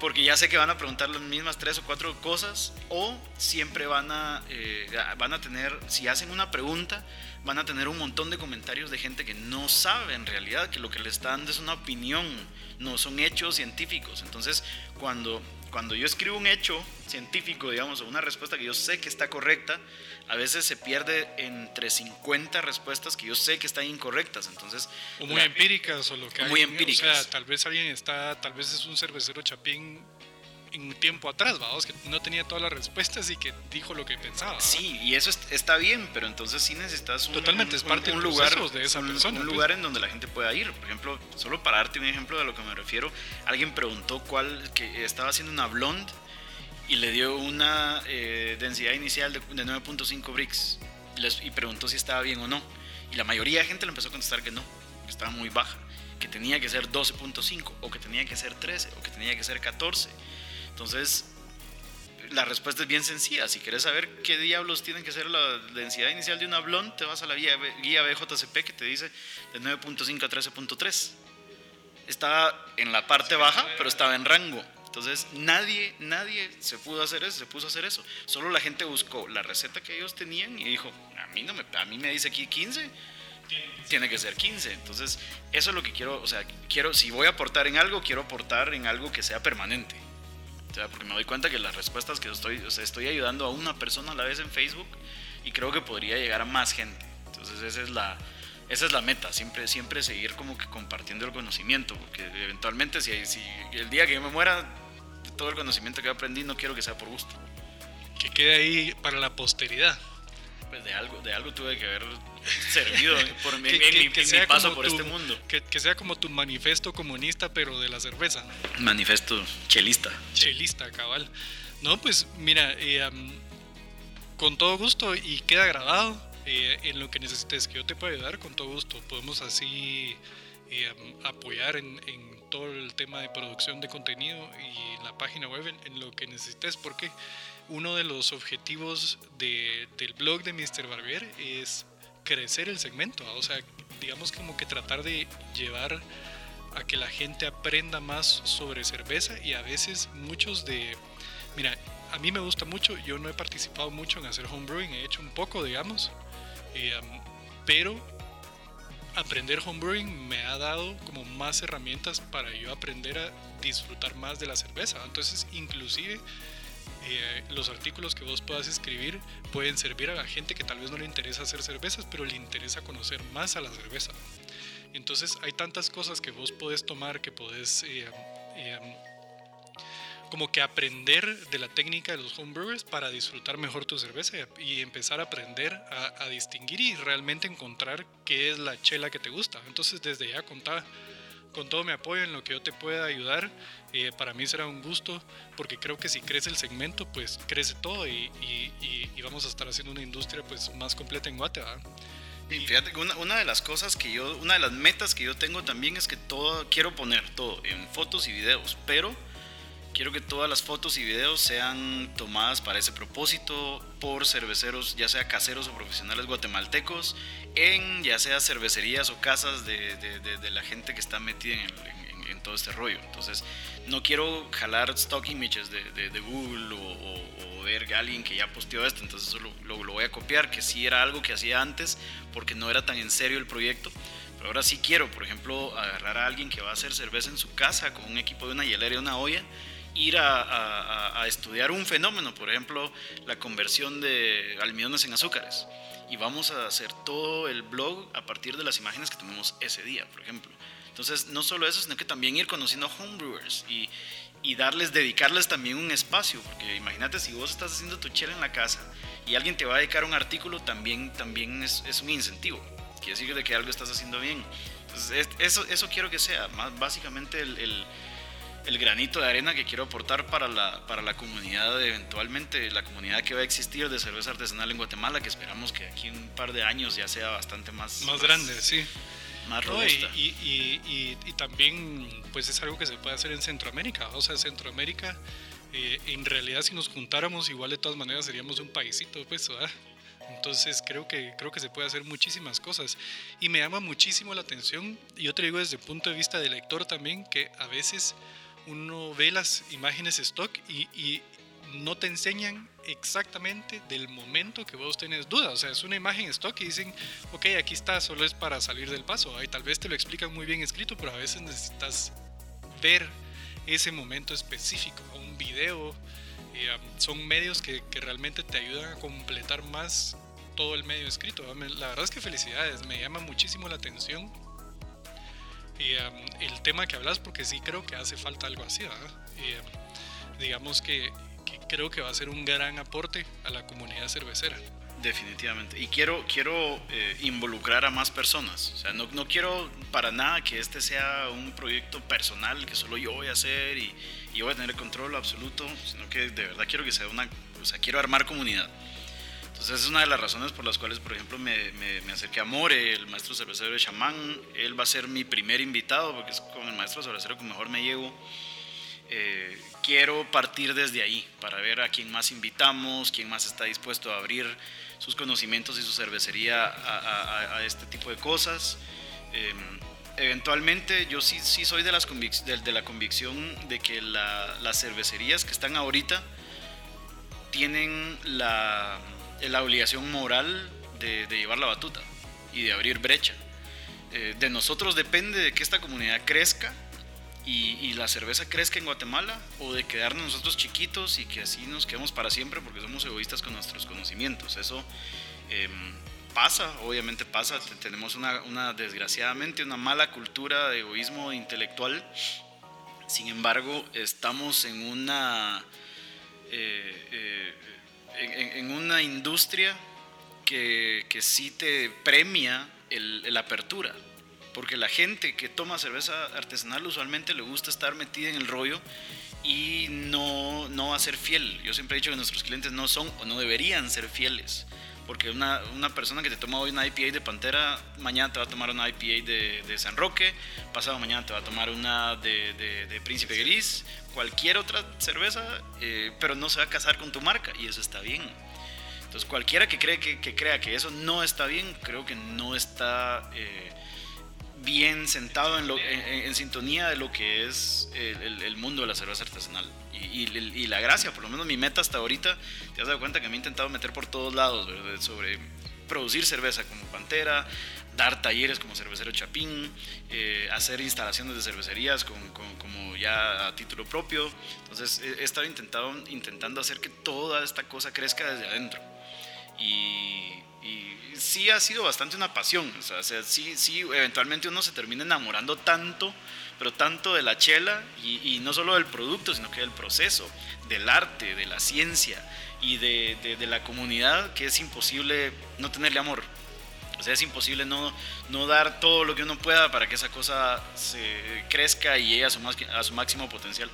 porque ya sé que van a preguntar las mismas tres o cuatro cosas o siempre van a, eh, van a tener, si hacen una pregunta, van a tener un montón de comentarios de gente que no sabe en realidad que lo que le están dando es una opinión, no son hechos científicos. Entonces, cuando, cuando yo escribo un hecho científico, digamos, o una respuesta que yo sé que está correcta, a veces se pierde entre 50 respuestas que yo sé que están incorrectas. Entonces, o muy empíricas o lo que muy empíricas. O sea, tal vez alguien está, tal vez es un cervecero chapín en un tiempo atrás, vamos, que no tenía todas las respuestas y que dijo lo que pensaba. Sí, y eso está bien, pero entonces sí necesitas un, Totalmente, es parte un, lugar de esa persona. Un pues. lugar en donde la gente pueda ir. Por ejemplo, solo para darte un ejemplo de lo que me refiero, alguien preguntó cuál, que estaba haciendo una blonde y le dio una eh, densidad inicial de, 9.5 bricks y preguntó si estaba bien o no. Y la mayoría de gente le empezó a contestar que no, que estaba muy baja, que tenía que ser 12.5 o que tenía que ser 13 o que tenía que ser 14. Entonces, la respuesta es bien sencilla. Si quieres saber qué diablos tienen que ser la densidad inicial de una blonde, te vas a la guía, guía BJCP que te dice de 9.5 a 13.3. Estaba en la parte baja, pero estaba en rango. Entonces nadie, nadie se pudo hacer eso, se puso a hacer eso. Solo la gente buscó la receta que ellos tenían y dijo, a mí, no me, a mí me dice aquí 15, tiene que ser 15. Entonces eso es lo que quiero, o sea, quiero, si voy a aportar en algo, quiero aportar en algo que sea permanente. Porque me doy cuenta que las respuestas que estoy, o sea, estoy ayudando a una persona a la vez en Facebook y creo que podría llegar a más gente. Entonces esa es la, esa es la meta, siempre, siempre seguir como que compartiendo el conocimiento, porque eventualmente si, si el día que yo me muera, todo el conocimiento que aprendí no quiero que sea por gusto. Que quede ahí para la posteridad. Pues de algo, de algo tuve que haber servido por mi, que, mi, paso por este mundo. Que, sea como tu manifiesto comunista, pero de la cerveza. Manifiesto chelista. Chelista, cabal. No, pues mira, eh, con todo gusto y queda grabado. Eh, en lo que necesites que yo te pueda ayudar, con todo gusto. Podemos así apoyar en, todo el tema de producción de contenido y la página web en, lo que necesites, porque uno de los objetivos del blog de Mr. Barbier es crecer el segmento, o sea, digamos como que tratar de llevar a que la gente aprenda más sobre cerveza y a veces muchos de, mira, a mí me gusta mucho, yo no he participado mucho en hacer homebrewing, he hecho un poco, digamos, eh, pero aprender homebrewing me ha dado como más herramientas para yo aprender a disfrutar más de la cerveza. Entonces, inclusive eh, los artículos que vos puedas escribir pueden servir a la gente que tal vez no le interesa hacer cervezas, pero le interesa conocer más a la cerveza. Entonces, hay tantas cosas que vos podés tomar, que podés eh, como que aprender de la técnica de los homebrewers para disfrutar mejor tu cerveza y empezar a aprender a, distinguir y realmente encontrar qué es la chela que te gusta. Entonces desde ya contá con todo mi apoyo en lo que yo te pueda ayudar. Eh, para mí será un gusto porque creo que si crece el segmento, pues crece todo y, vamos a estar haciendo una industria pues más completa en Guatemala. Y fíjate que una, una, de las cosas que yo, una de las metas que yo tengo también es que todo, quiero poner todo en fotos y videos, pero Quiero que todas las fotos y videos sean tomadas para ese propósito por cerveceros, ya sea caseros o profesionales guatemaltecos, en ya sea cervecerías o casas de, de, la gente que está metida en, todo este rollo. Entonces, no quiero jalar stock images de, Google o, ver a alguien que ya posteó esto, entonces eso lo, lo, voy a copiar, que sí era algo que hacía antes porque no era tan en serio el proyecto. Pero ahora sí quiero, por ejemplo, agarrar a alguien que va a hacer cerveza en su casa con un equipo de una hielera y una olla ir a, estudiar un fenómeno, por ejemplo, la conversión de almidones en azúcares. Y vamos a hacer todo el blog a partir de las imágenes que tomemos ese día, por ejemplo. Entonces, no solo eso, sino que también ir conociendo homebrewers y, y darles, dedicarles también un espacio, porque imagínate si vos estás haciendo tu chela en la casa y alguien te va a dedicar un artículo, también, también es, es un incentivo. Quiere decir de que algo estás haciendo bien. Entonces, eso, eso quiero que sea, más básicamente el el granito de arena que quiero aportar para la, para la comunidad, eventualmente la comunidad que va a existir de cerveza artesanal en Guatemala, que esperamos que aquí en un par de años ya sea bastante más... Más, grande, sí. Más robusta. y, y, y, también pues es algo que se puede hacer en Centroamérica. O sea, Centroamérica, eh, en realidad si nos juntáramos igual de todas maneras seríamos un paísito, pues, ¿verdad? Entonces creo que, creo que se puede hacer muchísimas cosas. Y me llama muchísimo la atención, y yo te digo desde el punto de vista del lector también, que a veces uno ve las imágenes stock y, no te enseñan exactamente del momento que vos tenés dudas. O sea, es una imagen stock y dicen, ok, aquí está, solo es para salir del paso. Ahí tal vez te lo explican muy bien escrito, pero a veces necesitas ver ese momento específico. Un video, eh, son medios que, realmente te ayudan a completar más todo el medio escrito. La verdad es que felicidades, me llama muchísimo la atención el tema que hablas, porque sí creo que hace falta algo así, digamos que, creo que va a ser un gran aporte a la comunidad cervecera. Definitivamente. Y quiero, quiero eh, involucrar a más personas. O sea, no, no, quiero para nada que este sea un proyecto personal que solo yo voy a hacer y, y voy a tener el control absoluto, sino que de verdad quiero que sea una... O sea, quiero armar comunidad. Entonces es una de las razones por las cuales, por ejemplo, me, me, acerqué a More, el maestro cervecero de chamán. Él va a ser mi primer invitado porque es con el maestro cervecero que mejor me llevo. Eh, quiero partir desde ahí para ver a quién más invitamos, quién más está dispuesto a abrir sus conocimientos y su cervecería a, este tipo de cosas. Em, eventualmente yo sí, sí soy de, las de, la convicción de que las cervecerías que están ahorita tienen la la obligación moral de, llevar la batuta y de abrir brecha. Eh, de nosotros depende de que esta comunidad crezca y, la cerveza crezca en Guatemala o de quedarnos nosotros chiquitos y que así nos quedemos para siempre porque somos egoístas con nuestros conocimientos. Eso em, pasa, obviamente pasa. Tenemos una, desgraciadamente, una mala cultura de egoísmo intelectual. Sin embargo, estamos en una... Eh, eh, en, una industria que, que, sí te premia la apertura. Porque la gente que toma cerveza artesanal usualmente le gusta estar metida en el rollo y no, no va a ser fiel. Yo siempre he dicho que nuestros clientes no son o no deberían ser fieles. porque una, una, persona que te toma hoy una IPA de Pantera, mañana te va a tomar una IPA de, de San Roque, pasado mañana te va a tomar una de, de, Príncipe Gris, cualquier otra cerveza, eh, pero no se va a casar con tu marca y eso está bien. Entonces cualquiera que, cree que, que crea que eso no está bien, creo que no está... Eh, bien sentado en, lo, en, sintonía de lo que es el, el, mundo de la cerveza artesanal. Y, y, la gracia, por lo menos mi meta hasta ahorita, te has dado cuenta que me he intentado meter por todos lados, sobre producir cerveza como Pantera, dar talleres como Cervecero Chapín, eh, hacer instalaciones de cervecerías con, como ya a título propio. Entonces he, estado intentado, intentando hacer que toda esta cosa crezca desde adentro. Y, sí ha sido bastante una pasión. O sea, sí, sí, eventualmente uno se termina enamorando tanto, pero tanto de la chela y, no solo del producto, sino que del proceso, del arte, de la ciencia y de, la comunidad que es imposible no tenerle amor. O sea, es imposible no, no dar todo lo que uno pueda para que esa cosa se crezca y llegue a su, a su máximo potencial.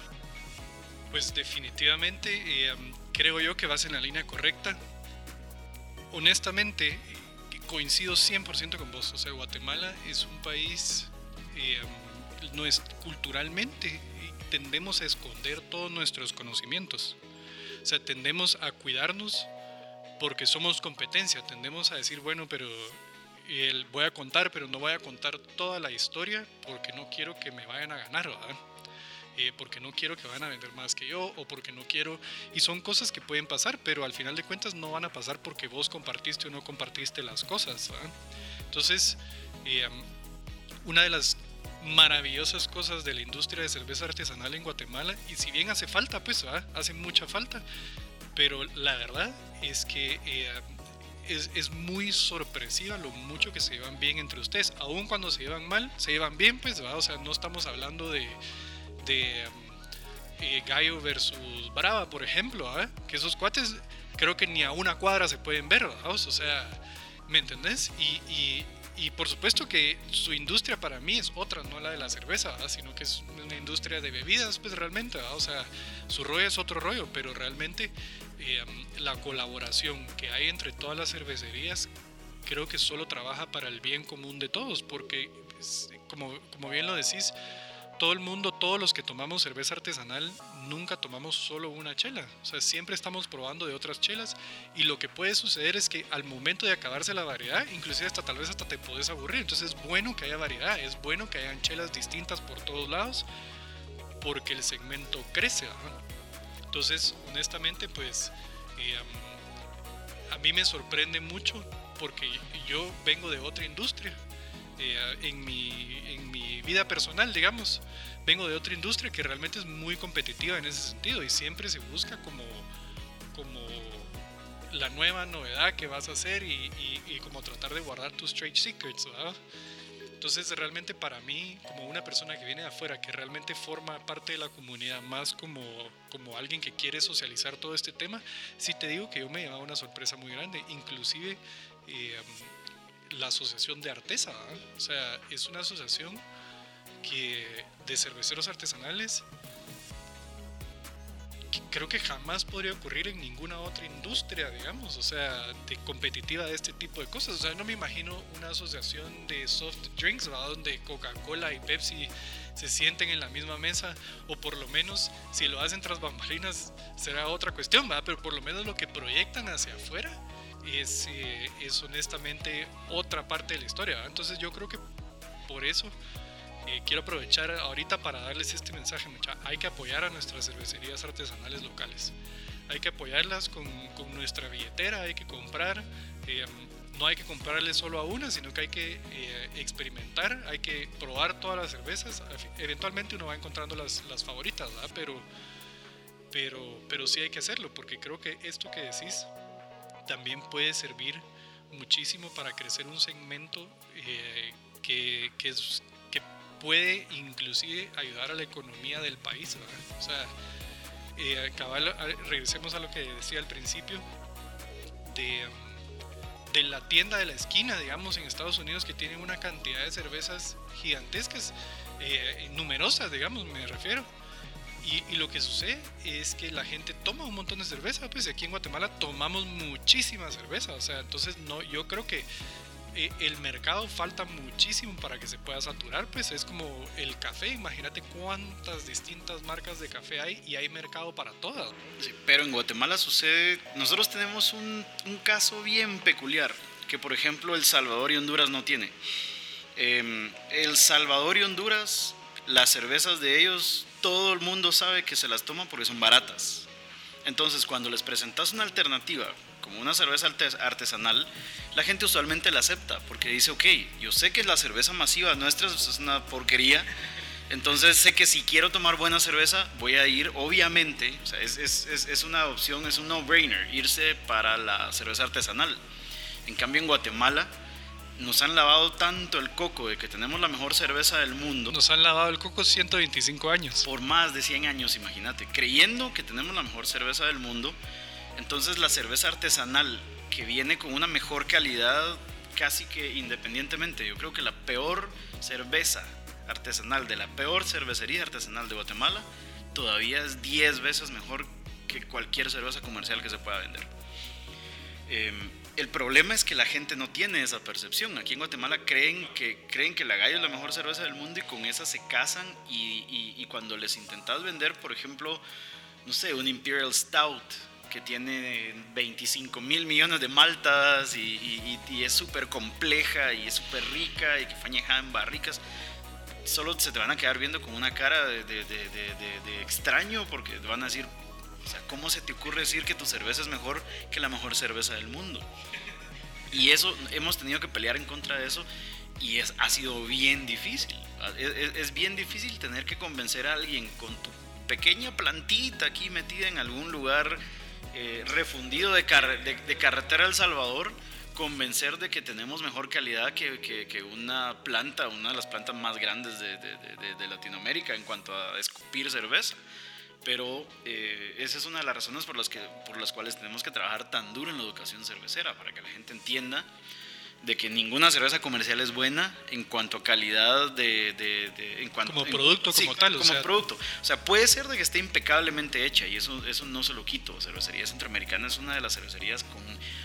Pues definitivamente eh, creo yo que vas en la línea correcta. Honestamente, coincido 100% con vos. O sea, Guatemala es un país, eh, no es culturalmente, tendemos a esconder todos nuestros conocimientos. O sea, tendemos a cuidarnos porque somos competencia. Tendemos a decir, bueno, pero el, voy a contar, pero no voy a contar toda la historia porque no quiero que me vayan a ganar, ¿verdad? Eh, porque no quiero que vayan a vender más que yo o porque no quiero. Y son cosas que pueden pasar, pero al final de cuentas no van a pasar porque vos compartiste o no compartiste las cosas. Entonces, eh, una de las maravillosas cosas de la industria de cerveza artesanal en Guatemala, y si bien hace falta, pues hace mucha falta, pero la verdad es que... Eh, es, es, muy sorpresiva lo mucho que se llevan bien entre ustedes. Aun cuando se llevan mal, se llevan bien, pues, o sea, no estamos hablando de, de eh, Gallo versus Brava, por ejemplo, ¿ah? que esos cuates creo que ni a una cuadra se pueden ver, o sea, ¿me entendés? Y, y, por supuesto que su industria para mí es otra, no la de la cerveza, sino que es una industria de bebidas, pues realmente, o sea, su rollo es otro rollo, pero realmente eh, la colaboración que hay entre todas las cervecerías creo que solo trabaja para el bien común de todos, porque como, como bien lo decís, todo el mundo, todos los que tomamos cerveza artesanal, nunca tomamos solo una chela. O sea, siempre estamos probando de otras chelas y lo que puede suceder es que al momento de acabarse la variedad, inclusive hasta tal vez hasta te puedes aburrir. Entonces es bueno que haya variedad, es bueno que hayan chelas distintas por todos lados porque el segmento crece. Entonces, honestamente, pues eh, a mí me sorprende mucho porque yo vengo de otra industria eh, en, mi, en mi vida personal, digamos. Vengo de otra industria que realmente es muy competitiva en ese sentido y siempre se busca como, como la nueva novedad que vas a hacer y, y, como tratar de guardar tus trade secrets, Entonces realmente para mí, como una persona que viene de afuera, que realmente forma parte de la comunidad, más como, como alguien que quiere socializar todo este tema, sí te digo que yo me llevaba una sorpresa muy grande. Inclusive eh, la Asociación de Artesa. O sea, es una asociación que, de cerveceros artesanales creo que jamás podría ocurrir en ninguna otra industria, digamos, o sea, de competitiva de este tipo de cosas. O sea, no me imagino una asociación de soft drinks, donde Coca-Cola y Pepsi se sienten en la misma mesa, o por lo menos si lo hacen tras bambalinas será otra cuestión, ¿verdad? pero por lo menos lo que proyectan hacia afuera es, eh, es honestamente otra parte de la historia. Entonces yo creo que por eso eh, quiero aprovechar ahorita para darles este mensaje, mucha. Hay que apoyar a nuestras cervecerías artesanales locales. Hay que apoyarlas con, con nuestra billetera, hay que comprar. Eh, no hay que comprarle solo a una, sino que hay que experimentar, hay que probar todas las cervezas. Eventualmente uno va encontrando las, las favoritas, ¿verdad? Pero, pero, pero sí hay que hacerlo, porque creo que esto que decís también puede servir muchísimo para crecer un segmento eh, que, que, es, puede inclusive ayudar a la economía del país. O sea, eh, regresemos a lo que decía al principio de, de, la tienda de la esquina, digamos, en Estados Unidos, que tienen una cantidad de cervezas gigantescas, eh, numerosas, digamos, me refiero y, lo que sucede es que la gente toma un montón de cerveza, pues aquí en Guatemala tomamos muchísima cerveza, o sea, entonces no, yo creo que eh, el mercado falta muchísimo para que se pueda saturar, pues es como el café, imagínate cuántas distintas marcas de café hay y hay mercado para todas. pero en Guatemala sucede, nosotros tenemos un, caso bien peculiar que por ejemplo El Salvador y Honduras no tiene. Em, el Salvador y Honduras, las cervezas de ellos, todo el mundo sabe que se las toman porque son baratas. Entonces cuando les presentas una alternativa como una cerveza artesanal, la gente usualmente la acepta porque dice, ok, yo sé que la cerveza masiva nuestra es una porquería, entonces sé que si quiero tomar buena cerveza voy a ir, obviamente, o sea, es, es, es una opción, es un no-brainer, irse para la cerveza artesanal. En cambio en Guatemala, nos han lavado tanto el coco de que tenemos la mejor cerveza del mundo. Nos han lavado el coco 125 años. Por más de 100 años, imagínate. Creyendo que tenemos la mejor cerveza del mundo, entonces la cerveza artesanal que viene con una mejor calidad casi que independientemente. Yo creo que la peor cerveza artesanal de la peor cervecería artesanal de Guatemala todavía es 10 veces mejor que cualquier cerveza comercial que se pueda vender. Eh, el problema es que la gente no tiene esa percepción. Aquí en Guatemala creen que, creen que la gallo es la mejor cerveza del mundo y con esa se casan y, cuando les intentas vender, por ejemplo, no sé, un Imperial Stout que tiene 25 mil millones de maltas y, es súper compleja y es súper rica y que fañeja en barricas, solo se te van a quedar viendo con una cara de, de extraño porque van a decir, o sea, ¿cómo se te ocurre decir que tu cerveza es mejor que la mejor cerveza del mundo? Y eso, hemos tenido que pelear en contra de eso y es, ha sido bien difícil. Es, bien difícil tener que convencer a alguien con tu pequeña plantita aquí metida en algún lugar eh, refundido de, de, carretera El Salvador, convencer de que tenemos mejor calidad que, una planta, una de las plantas más grandes de, de Latinoamérica en cuanto a escupir cerveza. Pero eh, esa es una de las razones por las, que, por las cuales tenemos que trabajar tan duro en la educación cervecera, para que la gente entienda de que ninguna cerveza comercial es buena en cuanto a calidad de... de, en cuanto, como producto, como tal. Como producto. O sea, puede ser de que esté impecablemente hecha y eso, eso no se lo quito. Cervecería Centroamericana es una de las cervecerías con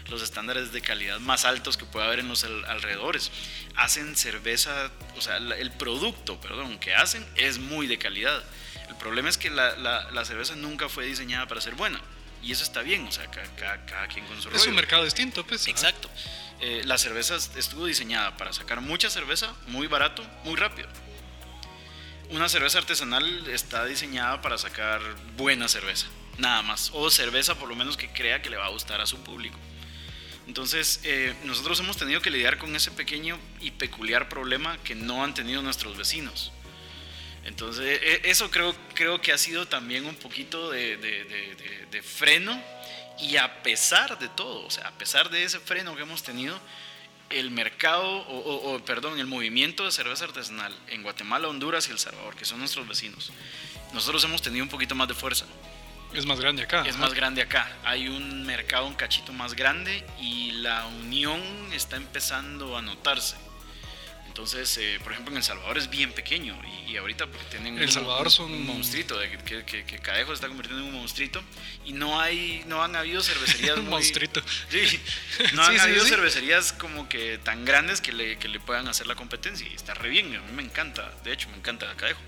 los estándares de calidad más altos que puede haber en los alrededores. Hacen cerveza, o sea, el producto, perdón, que hacen es muy de calidad el problema es que la, la, cerveza nunca fue diseñada para ser buena. Y eso está bien, o sea, cada, quien con su Es un mercado distinto, pues. Exacto. Eh, la cerveza estuvo diseñada para sacar mucha cerveza, muy barato, muy rápido. Una cerveza artesanal está diseñada para sacar buena cerveza, nada más. O cerveza por lo menos que crea que le va a gustar a su público. Entonces, eh, nosotros hemos tenido que lidiar con ese pequeño y peculiar problema que no han tenido nuestros vecinos. Entonces, e, eso creo, creo que ha sido también un poquito de, freno y a pesar de todo, o sea, a pesar de ese freno que hemos tenido, el mercado, o, perdón, el movimiento de cerveza artesanal en Guatemala, Honduras y El Salvador, que son nuestros vecinos, nosotros hemos tenido un poquito más de fuerza. Es más grande acá. Es más grande acá. Hay un mercado un cachito más grande y la unión está empezando a notarse. Entonces, eh, por ejemplo, en El Salvador es bien pequeño y, ahorita porque tienen El un, Salvador son... un monstruito, de que, que, que, Cadejo se está convirtiendo en un monstruito y no hay, no han habido cervecerías un monstruito. Sí, no han habido cervecerías como que tan grandes que le, que le puedan hacer la competencia y está re bien, a mí me encanta, de hecho me encanta Cadejo.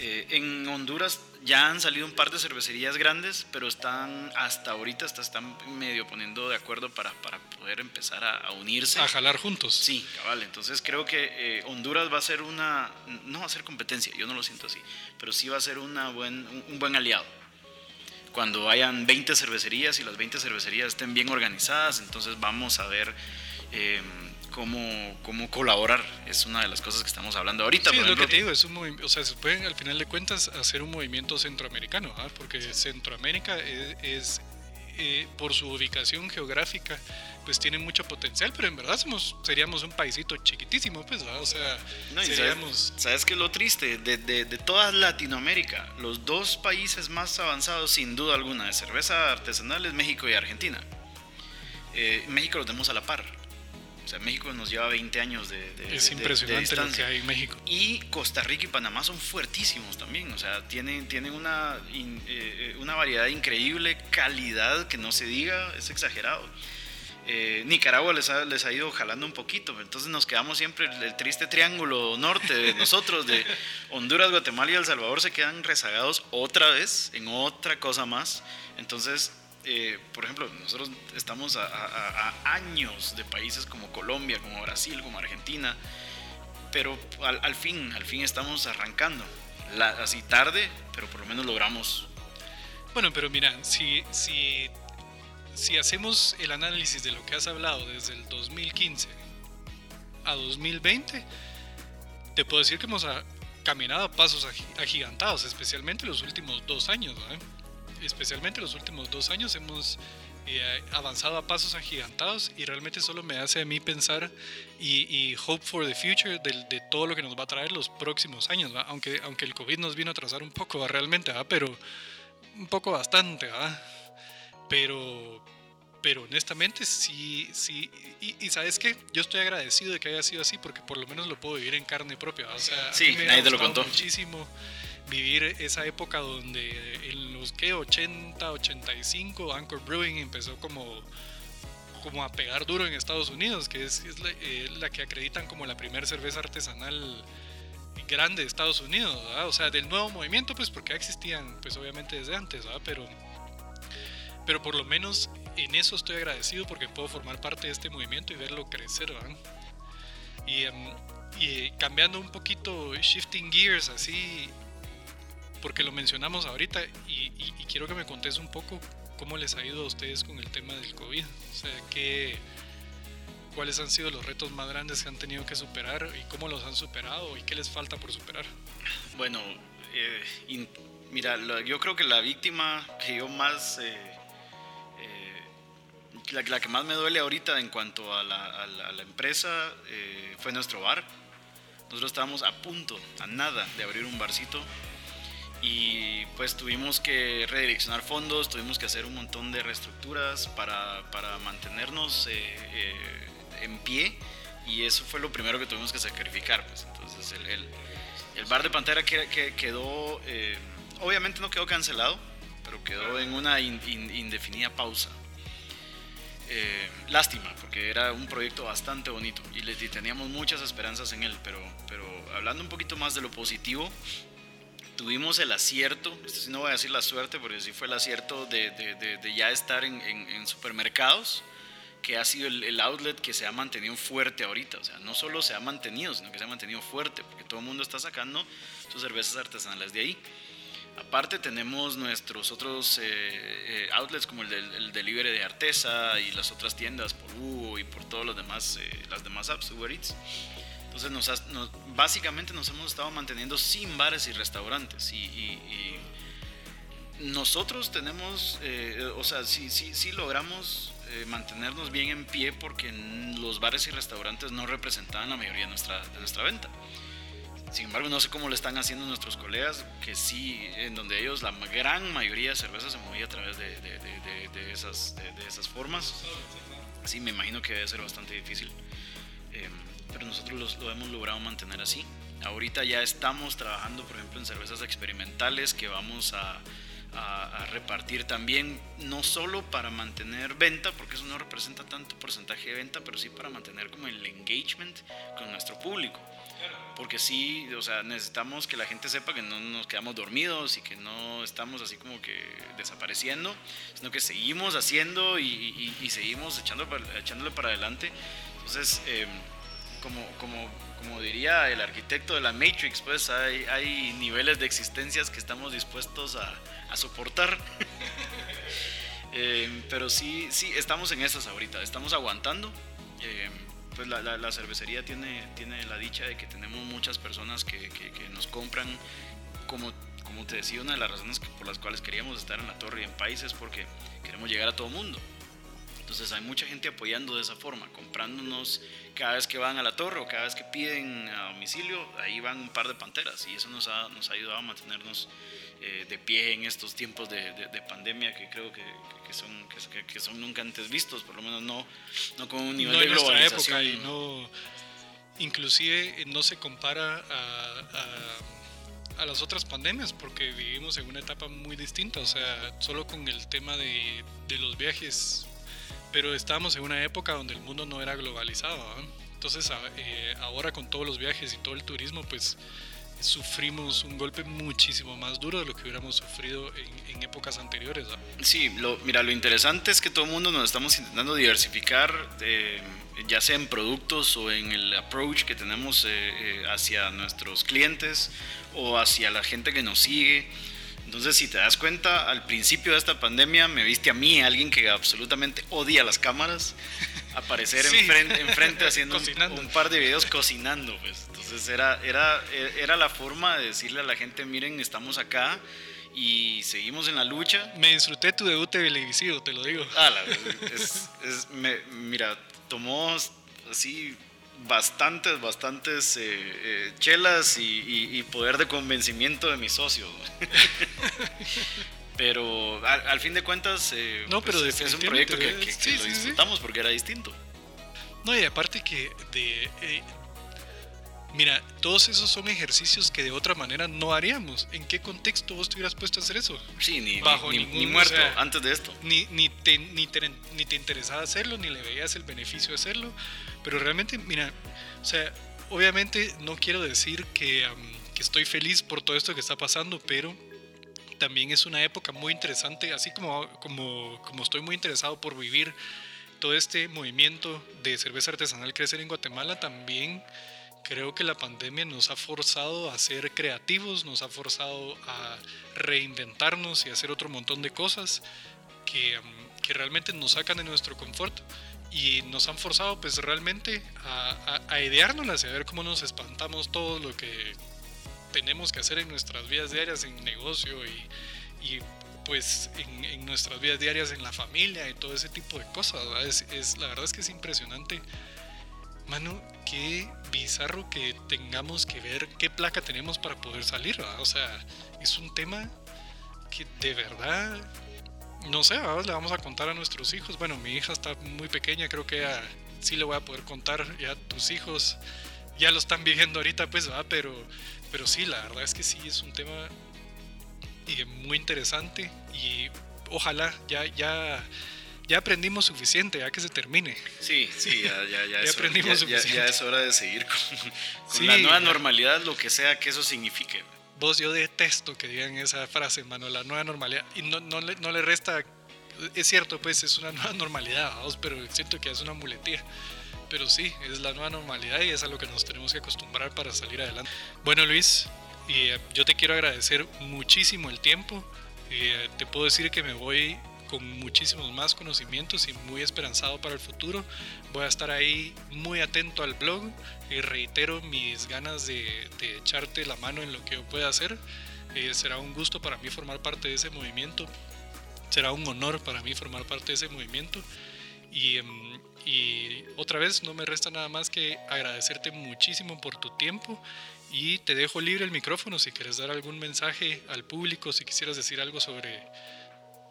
Eh, en Honduras ya han salido un par de cervecerías grandes, pero están hasta ahorita hasta están medio poniendo de acuerdo para, para poder empezar a, unirse. A jalar juntos. Sí, cabal. Entonces creo que eh, Honduras va a ser una, no va a ser competencia, yo no lo siento así, pero sí va a ser una buen, un buen aliado. Cuando hayan 20 cervecerías y las 20 cervecerías estén bien organizadas, entonces vamos a ver... Eh, cómo, cómo colaborar. Es una de las cosas que estamos hablando ahorita. Sí, es lo que te digo, es un o sea, se pueden al final de cuentas hacer un movimiento centroamericano, ¿ah? porque Centroamérica es, eh, por su ubicación geográfica, pues tiene mucho potencial, pero en verdad somos, seríamos un paisito chiquitísimo, pues, o sea, seríamos... ¿sabes, qué es lo triste? De, de, de, toda Latinoamérica, los dos países más avanzados, sin duda alguna, de cerveza artesanal es México y Argentina. Eh, México lo tenemos a la par O sea, México nos lleva 20 años de, de Es impresionante lo que hay en México. Y Costa Rica y Panamá son fuertísimos también. O sea, tienen, tienen una, eh, una variedad increíble, calidad que no se diga, es exagerado. Eh, Nicaragua les ha, les ha ido jalando un poquito, entonces nos quedamos siempre el, triste triángulo norte de nosotros, de Honduras, Guatemala y El Salvador se quedan rezagados otra vez en otra cosa más. Entonces, eh, por ejemplo, nosotros estamos a, años de países como Colombia, como Brasil, como Argentina, pero al, fin, al fin estamos arrancando. así tarde, pero por lo menos logramos. Bueno, pero mira, si, si si hacemos el análisis de lo que has hablado desde el 2015 a 2020, te puedo decir que hemos caminado a pasos agigantados, especialmente los últimos dos años. Especialmente los últimos dos años hemos eh, avanzado a pasos agigantados y realmente solo me hace a mí pensar y, hope for the future de, todo lo que nos va a traer los próximos años, aunque aunque el COVID nos vino a atrasar un poco realmente, pero un poco bastante, pero pero honestamente sí, sí, y, sabes qué, yo estoy agradecido de que haya sido así porque por lo menos lo puedo vivir en carne propia. O sea, sí, nadie te lo contó. Muchísimo vivir esa época donde en los que 80, 85 Anchor Brewing empezó como como a pegar duro en Estados Unidos, que es, eh, la, que acreditan como la primera cerveza artesanal grande de Estados Unidos, o sea, del nuevo movimiento, pues porque existían, pues obviamente desde antes, pero pero por lo menos en eso estoy agradecido porque puedo formar parte de este movimiento y verlo crecer, em, y, cambiando un poquito, shifting gears así, porque lo mencionamos ahorita y, quiero que me contes un poco cómo les ha ido a ustedes con el tema del COVID. O sea, qué, cuáles han sido los retos más grandes que han tenido que superar y cómo los han superado y qué les falta por superar. Bueno, eh, mira, yo creo que la víctima que yo más... Eh, la, que más me duele ahorita en cuanto a la, empresa eh, fue nuestro bar. Nosotros estábamos a punto, a nada de abrir un barcito y pues tuvimos que redireccionar fondos, tuvimos que hacer un montón de reestructuras para, mantenernos eh, eh, en pie y eso fue lo primero que tuvimos que sacrificar. Pues. Entonces el, bar de Pantera que, quedó, obviamente no quedó cancelado, pero quedó en una indefinida pausa. Eh, lástima, porque era un proyecto bastante bonito y, les, teníamos muchas esperanzas en él, pero, pero hablando un poquito más de lo positivo, tuvimos el acierto, no voy a decir la suerte, porque sí fue el acierto de, de, ya estar en, en, supermercados, que ha sido el, el, outlet que se ha mantenido fuerte ahorita. O sea, no solo se ha mantenido, sino que se ha mantenido fuerte, porque todo el mundo está sacando sus cervezas artesanales de ahí. Aparte tenemos nuestros otros eh, eh, outlets como el del delivery de Artesa y las otras tiendas por Hugo y por todos los demás, eh, las demás apps, Uber Eats. Entonces nos, básicamente nos hemos estado manteniendo sin bares y restaurantes y, nosotros tenemos, o sea, sí, sí, sí logramos mantenernos bien en pie porque los bares y restaurantes no representaban la mayoría de nuestra, de nuestra venta. Sin embargo, no sé cómo lo están haciendo nuestros colegas, que sí, en donde ellos, la gran mayoría de cerveza se movía a través de, de, esas, de, esas formas. Sí, me imagino que debe ser bastante difícil. Em, pero nosotros lo hemos logrado mantener así. Ahorita ya estamos trabajando, por ejemplo, en cervezas experimentales que vamos a, a, repartir también, no solo para mantener venta, porque eso no representa tanto porcentaje de venta, pero sí para mantener como el engagement con nuestro público porque sí, o sea, necesitamos que la gente sepa que no nos quedamos dormidos y que no estamos así como que desapareciendo, sino que seguimos haciendo y, seguimos echando, echándole para adelante. Entonces, em, como, como, como diría el arquitecto de la Matrix, pues hay, hay niveles de existencias que estamos dispuestos a, a soportar. Em, pero sí, sí, estamos en esas ahorita, estamos aguantando. Eh, pues la, la, cervecería tiene, tiene la dicha de que tenemos muchas personas que, que, nos compran, como, como te decía, una de las razones por las cuales queríamos estar en la torre y en países porque queremos llegar a todo mundo. Entonces hay mucha gente apoyando de esa forma, comprándonos cada vez que van a la torre o cada vez que piden a domicilio, ahí van un par de panteras y eso nos ha, nos ha ayudado a mantenernos eh, de pie en estos tiempos de, pandemia que creo que, son, que, son nunca antes vistos, por lo menos no, no con un nivel de globalización. Época y no, inclusive no se compara a, a, las otras pandemias porque vivimos en una etapa muy distinta, o sea, solo con el tema de, de los viajes, pero estábamos en una época donde el mundo no era globalizado. Entonces eh, ahora con todos los viajes y todo el turismo, pues sufrimos un golpe muchísimo más duro de lo que hubiéramos sufrido en, épocas anteriores. Sí, lo, mira, lo interesante es que todo el mundo nos estamos intentando diversificar, eh, ya sea en productos o en el approach que tenemos eh, hacia nuestros clientes o hacia la gente que nos sigue. Entonces, si te das cuenta, al principio de esta pandemia me viste a mí, alguien que absolutamente odia las cámaras, aparecer enfrente, enfrente, haciendo un, par de videos cocinando. Pues. Entonces, era, era, era la forma de decirle a la gente, miren, estamos acá y seguimos en la lucha. Me disfruté tu debut televisivo, te lo digo. Ah, mira, tomó así bastantes, bastantes eh, eh, chelas y, poder de convencimiento de mis socios. pero al, fin de cuentas, eh, no, pero pues, es un proyecto que, lo disfrutamos porque era distinto. No, y aparte que de... Mira, todos esos son ejercicios que de otra manera no haríamos. ¿En qué contexto vos te hubieras puesto a hacer eso? Sí, ni, Bajo ni, muerto antes de esto. Ni, ni, te, ni, te, ni te interesaba hacerlo, ni le veías el beneficio de hacerlo. Pero realmente, mira, o sea, obviamente no quiero decir que, que estoy feliz por todo esto que está pasando, pero también es una época muy interesante, así como, como, como estoy muy interesado por vivir todo este movimiento de cerveza artesanal crecer en Guatemala, también creo que la pandemia nos ha forzado a ser creativos, nos ha forzado a reinventarnos y hacer otro montón de cosas que, que realmente nos sacan de nuestro confort y nos han forzado pues realmente a, a, a ideárnoslas y a ver cómo nos espantamos todo lo que tenemos que hacer en nuestras vidas diarias en negocio y, y pues en, en, nuestras vidas diarias en la familia y todo ese tipo de cosas. Es, es, la verdad es que es impresionante. Mano, qué bizarro que tengamos que ver qué placa tenemos para poder salir. O sea, es un tema que de verdad no sé, ahora le vamos a contar a nuestros hijos. Bueno, mi hija está muy pequeña, creo que ya, sí le voy a poder contar. Ya tus hijos ya lo están viviendo ahorita, pues va, pero, pero sí, la verdad es que sí es un tema muy interesante y ojalá ya, ya, ya aprendimos suficiente, ya que se termine. Sí, sí, ya, ya, ya, es, aprendimos hora, ya, es hora de seguir con, la nueva normalidad, lo que sea que eso signifique vos yo detesto que digan esa frase, mano, la nueva normalidad. Y no, no, le, no le resta, es cierto, pues es una nueva normalidad, vamos, pero siento que es una muletía. Pero sí, es la nueva normalidad y es a lo que nos tenemos que acostumbrar para salir adelante. Bueno, Luis, y, eh, yo te quiero agradecer muchísimo el tiempo. y eh, te puedo decir que me voy con muchísimos más conocimientos y muy esperanzado para el futuro. Voy a estar ahí muy atento al blog y reitero mis ganas de, echarte la mano en lo que pueda hacer. Eh, será un gusto para mí formar parte de ese movimiento. Será un honor para mí formar parte de ese movimiento. Y, em, y otra vez no me resta nada más que agradecerte muchísimo por tu tiempo y te dejo libre el micrófono si quieres dar algún mensaje al público, si quisieras decir algo sobre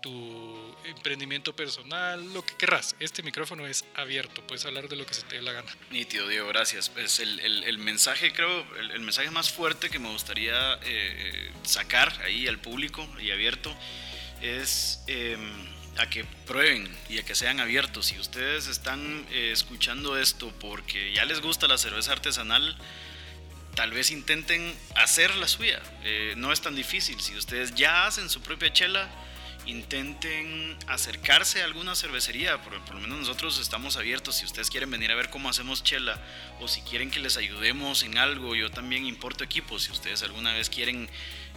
tu emprendimiento personal, lo que querrás. Este micrófono es abierto, puedes hablar de lo que se te dé la gana. Nítido, Diego, gracias. Pues el, el, mensaje, creo, el, mensaje más fuerte que me gustaría eh, eh, sacar ahí al público y abierto es em, a que prueben y a que sean abiertos. Si ustedes están eh, escuchando esto porque ya les gusta la cerveza artesanal, tal vez intenten hacer la suya. no es tan difícil. Si ustedes ya hacen su propia chela, intenten acercarse a alguna cervecería, por, por, lo menos nosotros estamos abiertos, si ustedes quieren venir a ver cómo hacemos chela o si quieren que les ayudemos en algo, yo también importo equipos, si ustedes alguna vez quieren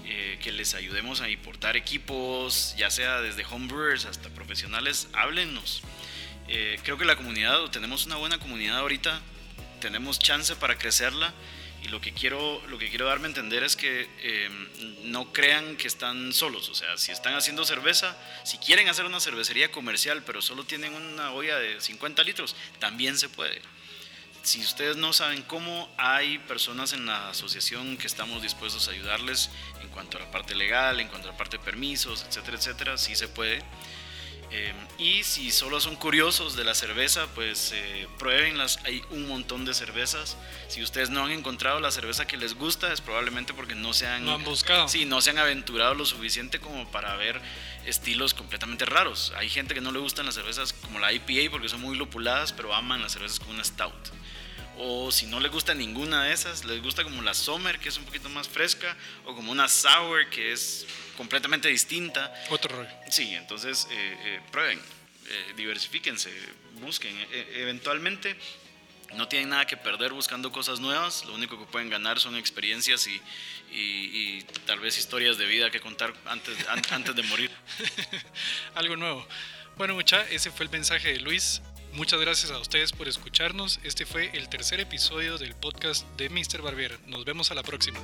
eh, que les ayudemos a importar equipos, ya sea desde homebrewers hasta profesionales, háblennos. Eh, creo que la comunidad, tenemos una buena comunidad ahorita, tenemos chance para crecerla lo que quiero, lo que quiero darme a entender es que em, no crean que están solos. O sea, si están haciendo cerveza, si quieren hacer una cervecería comercial, pero solo tienen una olla de 50 litros, también se puede. si ustedes no saben cómo, hay personas en la asociación que estamos dispuestos a ayudarles en cuanto a la parte legal, en cuanto a la parte de permisos, etcétera, etcétera, sí se puede. Eh, y si solo son curiosos de la cerveza, pues eh, pruébenlas. Hay un montón de cervezas. Si ustedes no han encontrado la cerveza que les gusta, es probablemente porque no se han, no han buscado. Sí, no se han aventurado lo suficiente como para ver estilos completamente raros. Hay gente que no le gustan las cervezas como la IPA porque son muy lupuladas, pero aman las cervezas con una stout. O si no les gusta ninguna de esas, les gusta como la Summer, que es un poquito más fresca, o como una Sour, que es completamente distinta. Otro rollo. Sí, entonces eh, eh, prueben, eh, diversifíquense, busquen. E, eventualmente no tienen nada que perder buscando cosas nuevas, lo único que pueden ganar son experiencias y, y, tal vez historias de vida que contar antes, antes de morir. Algo nuevo. Bueno, mucha, ese fue el mensaje de Luis. Muchas gracias a ustedes por escucharnos. Este fue el tercer episodio del podcast de Mr. Barbier. Nos vemos a la próxima.